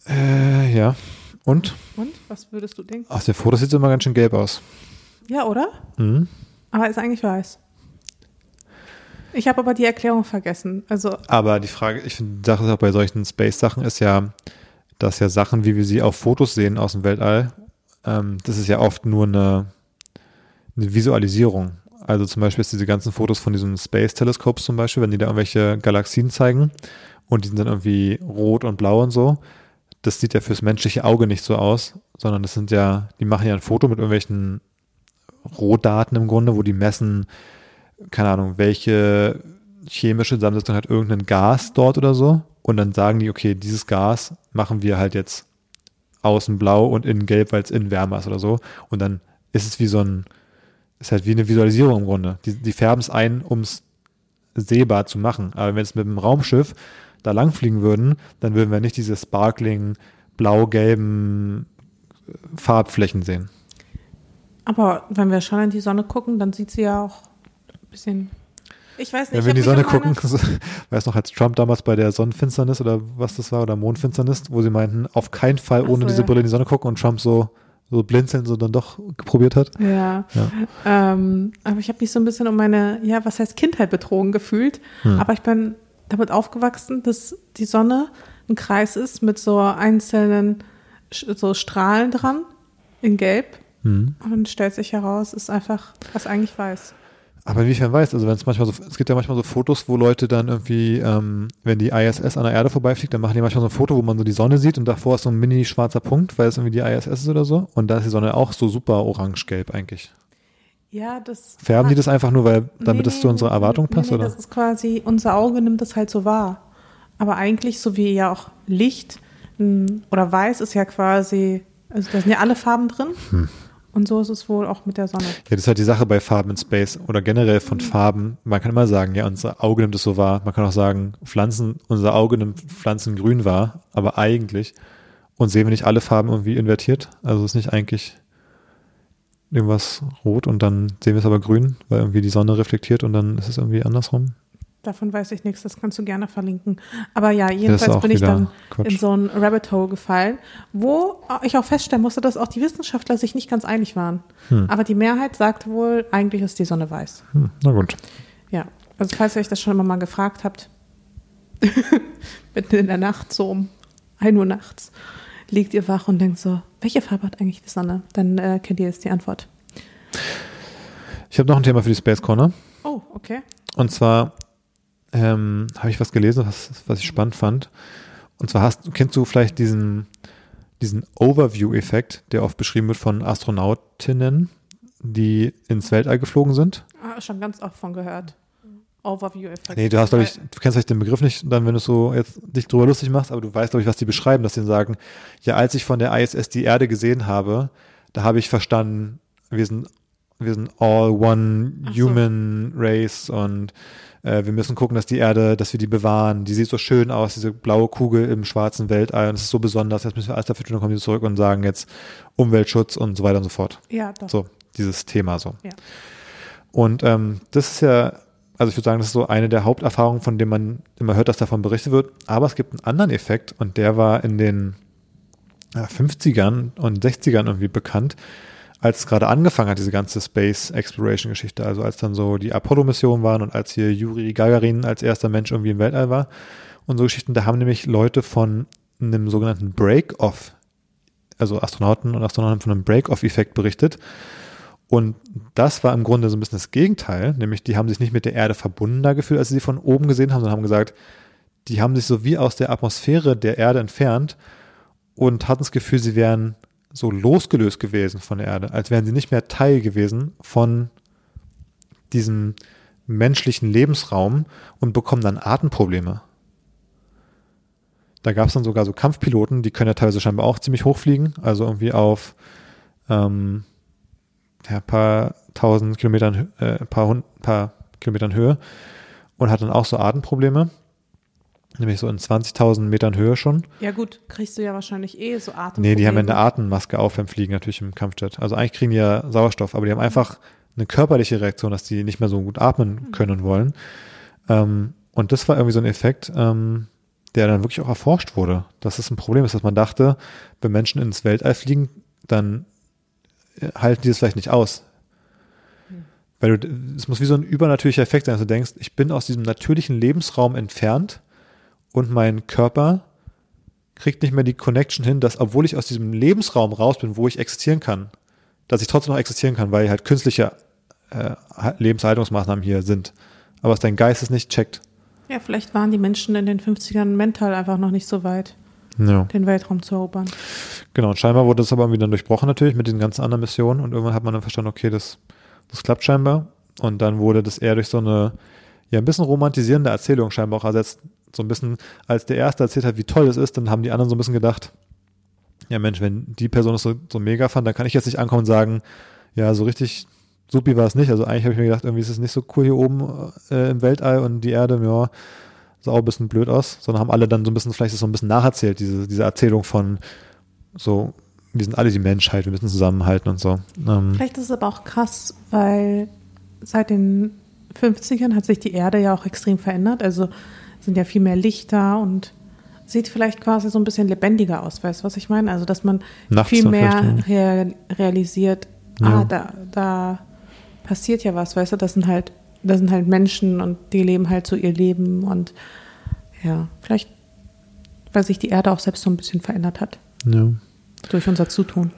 Äh, ja. Und? Und was würdest du denken? Aus den Fotos sieht immer ganz schön gelb aus. Ja, oder? Mhm. Aber ist eigentlich weiß. Ich habe aber die Erklärung vergessen. Also, Aber die Frage, ich finde, die Sache ist auch bei solchen Space-Sachen ist ja, dass ja Sachen, wie wir sie auf Fotos sehen aus dem Weltall, ähm, das ist ja oft nur eine, eine Visualisierung. Also zum Beispiel ist diese ganzen Fotos von diesen Space-Teleskops zum Beispiel, wenn die da irgendwelche Galaxien zeigen und die sind dann irgendwie rot und blau und so, das sieht ja fürs menschliche Auge nicht so aus, sondern das sind ja, die machen ja ein Foto mit irgendwelchen Rohdaten im Grunde, wo die messen, keine Ahnung, welche chemische Zusammensetzung hat irgendein Gas dort oder so. Und dann sagen die, okay, dieses Gas machen wir halt jetzt außen blau und innen gelb, weil es innen wärmer ist oder so. Und dann ist es wie so ein, ist halt wie eine Visualisierung im Grunde. Die, die färben es ein, um es sehbar zu machen. Aber wenn es mit einem Raumschiff da langfliegen würden, dann würden wir nicht diese sparkling blau-gelben Farbflächen sehen. aber wenn wir schon in die Sonne gucken, dann sieht sie ja auch ein bisschen. Ich weiß nicht. Wenn wir in die Sonne gucken, (laughs) weißt noch, als Trump damals bei der Sonnenfinsternis oder was das war, oder Mondfinsternis, wo sie meinten, auf keinen Fall ohne so, diese. Brille in die Sonne gucken und Trump so, so blinzeln so dann doch probiert hat. Ja. Ja. Ähm, aber ich habe mich so ein bisschen um meine, ja, was heißt Kindheit betrogen gefühlt. Hm. Aber ich bin damit aufgewachsen, dass die Sonne ein Kreis ist mit so einzelnen so Strahlen dran in Gelb. Hm. Und dann stellt sich heraus, ist einfach was eigentlich weiß. Aber inwiefern weiß, also wenn es manchmal so, es gibt ja manchmal so Fotos, wo Leute dann irgendwie, ähm, wenn die ISS an der Erde vorbeifliegt, dann machen die manchmal so ein Foto, wo man so die Sonne sieht und davor ist so ein mini schwarzer Punkt, weil es irgendwie die ISS ist oder so. Und da ist die Sonne auch so super orange-gelb eigentlich. Ja, das. Färben die das einfach nur, weil, damit Nee, es zu unserer Erwartung passt, nee, nee, oder? Das ist quasi, unser Auge nimmt das halt so wahr. Aber eigentlich, so wie ja auch Licht m, oder Weiß ist ja quasi, also da sind ja alle Farben drin. Hm. Und so ist es wohl auch mit der Sonne. Ja, das ist halt die Sache bei Farben in Space oder generell von Farben. Man kann immer sagen, ja, unser Auge nimmt es so wahr. Man kann auch sagen, Pflanzen, unser Auge nimmt Pflanzen grün wahr, aber eigentlich, und sehen wir nicht alle Farben irgendwie invertiert? Also ist nicht eigentlich irgendwas rot und dann sehen wir es aber grün, weil irgendwie die Sonne reflektiert und dann ist es irgendwie andersrum. Davon weiß ich nichts, das kannst du gerne verlinken. Aber ja, jedenfalls bin ich dann Quatsch. in so ein Rabbit Hole gefallen, wo ich auch feststellen musste, dass auch die Wissenschaftler sich nicht ganz einig waren. Aber die Mehrheit sagt wohl, eigentlich ist die Sonne weiß. Hm, na gut. Ja, also falls ihr euch das schon immer mal gefragt habt, (laughs) mitten in der Nacht, so um 1 Uhr nachts, liegt ihr wach und denkt so, welche Farbe hat eigentlich die Sonne? Dann äh, kennt ihr jetzt die Antwort. Ich habe noch ein Thema für die Space Corner. Oh, okay. Und zwar ähm, habe ich was gelesen, was, was ich spannend fand. Und zwar hast, kennst du vielleicht diesen, diesen Overview-Effekt, der oft beschrieben wird von Astronautinnen, die ins Weltall geflogen sind? Ah, schon ganz oft von gehört. Overview-Effekt. Nee, du hast, glaube ich, du kennst vielleicht den Begriff nicht, dann, wenn du so jetzt dich drüber lustig machst, aber du weißt, glaube ich, was die beschreiben, dass sie sagen, ja, als ich von der ISS die Erde gesehen habe, da habe ich verstanden, wir sind, wir sind all one Ach so. human race und äh, wir müssen gucken, dass die Erde, dass wir die bewahren. Die sieht so schön aus, diese blaue Kugel im schwarzen Weltall und es ist so besonders, jetzt müssen wir alles dafür tun, dann kommen die zurück und sagen jetzt Umweltschutz und so weiter und so fort. Ja, doch. So, dieses Thema so. Ja. Und ähm, das ist ja, also ich würde sagen, das ist so eine der Haupterfahrungen, von denen man immer hört, dass davon berichtet wird. Aber es gibt einen anderen Effekt und der war in den ja, 50ern und 60ern irgendwie bekannt, als es gerade angefangen hat, diese ganze Space Exploration Geschichte. Also als dann so die Apollo-Missionen waren und als hier Yuri Gagarin als erster Mensch irgendwie im Weltall war und so Geschichten, da haben nämlich Leute von einem sogenannten Break-Off, also Astronauten und Astronauten von einem Break-Off-Effekt berichtet. Und das war im Grunde so ein bisschen das Gegenteil, nämlich die haben sich nicht mit der Erde verbundener gefühlt, als sie sie von oben gesehen haben, sondern haben gesagt, die haben sich so wie aus der Atmosphäre der Erde entfernt und hatten das Gefühl, sie wären so losgelöst gewesen von der Erde, als wären sie nicht mehr Teil gewesen von diesem menschlichen Lebensraum und bekommen dann Atemprobleme. Da gab es dann sogar so Kampfpiloten, die können ja teilweise scheinbar auch ziemlich hoch fliegen, also irgendwie auf ähm, ja, paar tausend Kilometern, äh, paar, hund, paar Kilometern Höhe und hat dann auch so Atemprobleme. Nämlich so in 20.000 Metern Höhe schon. Ja gut, kriegst du ja wahrscheinlich eh so Atem. Nee, die haben ja eine Atemmaske auf beim Fliegen natürlich im Kampfjet. Also eigentlich kriegen die ja Sauerstoff, aber die haben einfach eine körperliche Reaktion, dass die nicht mehr so gut atmen können und wollen. Ähm, und das war irgendwie so ein Effekt, ähm, der dann wirklich auch erforscht wurde. Dass es ein Problem ist, dass man dachte, wenn Menschen ins Weltall fliegen, dann äh, halten die es vielleicht nicht aus. Weil du, es muss wie so ein übernatürlicher Effekt sein, dass du denkst, ich bin aus diesem natürlichen Lebensraum entfernt und mein Körper kriegt nicht mehr die Connection hin, dass obwohl ich aus diesem Lebensraum raus bin, wo ich existieren kann, dass ich trotzdem noch existieren kann, weil halt künstliche äh, Lebenserhaltungsmaßnahmen hier sind. Aber was dein Geist es nicht checkt. Ja, vielleicht waren die Menschen in den 50ern mental einfach noch nicht so weit, Ja. den Weltraum zu erobern. Genau, und scheinbar wurde das aber irgendwie dann durchbrochen natürlich mit den ganzen anderen Missionen und irgendwann hat man dann verstanden, okay, das, das klappt scheinbar. Und dann wurde das eher durch so eine, ja, ein bisschen romantisierende Erzählung scheinbar auch ersetzt. So ein bisschen, als der Erste erzählt hat, wie toll es ist, dann haben die anderen so ein bisschen gedacht, ja Mensch, wenn die Person das so, so mega fand, dann kann ich jetzt nicht ankommen und sagen, ja, so richtig supi war es nicht. Also eigentlich habe ich mir gedacht, irgendwie ist es nicht so cool hier oben äh, im Weltall und die Erde, ja, sah auch ein bisschen blöd aus, sondern haben alle dann so ein bisschen, vielleicht so ein bisschen nacherzählt, diese, diese Erzählung von so, wir sind alle die Menschheit, wir müssen zusammenhalten und so. Ähm, Vielleicht ist es aber auch krass, weil seit den 50ern hat sich die Erde ja auch extrem verändert. Also sind ja viel mehr Lichter und sieht vielleicht quasi so ein bisschen lebendiger aus, weißt du, was ich meine? Also, dass man Nachts viel mehr real, realisiert, Ja. ah, da, da passiert ja was, weißt du, das sind halt, das sind halt Menschen und die leben halt so ihr Leben und ja, vielleicht, weil sich die Erde auch selbst so ein bisschen verändert hat ja. durch unser Zutun.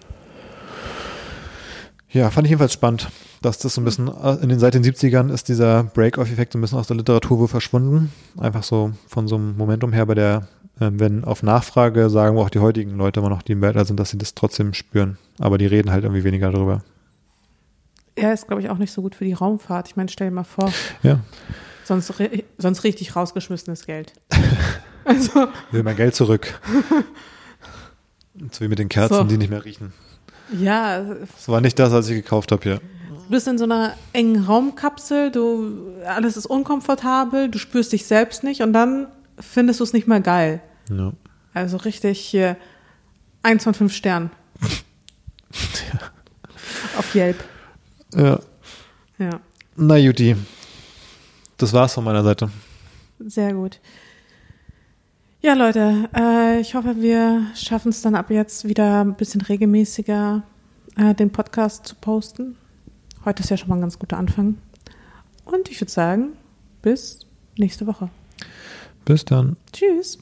Ja, fand ich jedenfalls spannend, dass das so ein bisschen, äh, in den seit den 70ern ist dieser Break-Off-Effekt so ein bisschen aus der Literatur wohl verschwunden. Einfach so von so einem Momentum her bei der, äh, wenn auf Nachfrage sagen auch die heutigen Leute immer noch, die im Weltall sind, dass sie das trotzdem spüren. Aber die reden halt irgendwie weniger drüber. Ja, ist, glaube ich, auch nicht so gut für die Raumfahrt. Ich meine, stell dir mal vor, Ja, sonst, sonst richtig rausgeschmissenes Geld. (laughs) also, will mein Geld zurück. (laughs) so wie mit den Kerzen, So. die nicht mehr riechen. Ja, Das war nicht das, was ich gekauft habe hier. du bist in so einer engen Raumkapsel, du, alles ist unkomfortabel, du spürst dich selbst nicht und dann findest du es nicht mehr geil. Ja. Also richtig hier eins von fünf Sternen. Auf Yelp. ja. Ja, Na Juti, das war's von meiner Seite. sehr gut. Ja, Leute, äh, ich hoffe, wir schaffen es dann ab jetzt wieder ein bisschen regelmäßiger, äh, den Podcast zu posten. Heute ist ja schon mal ein ganz guter Anfang. Und ich würde sagen, bis nächste Woche. Bis dann. Tschüss.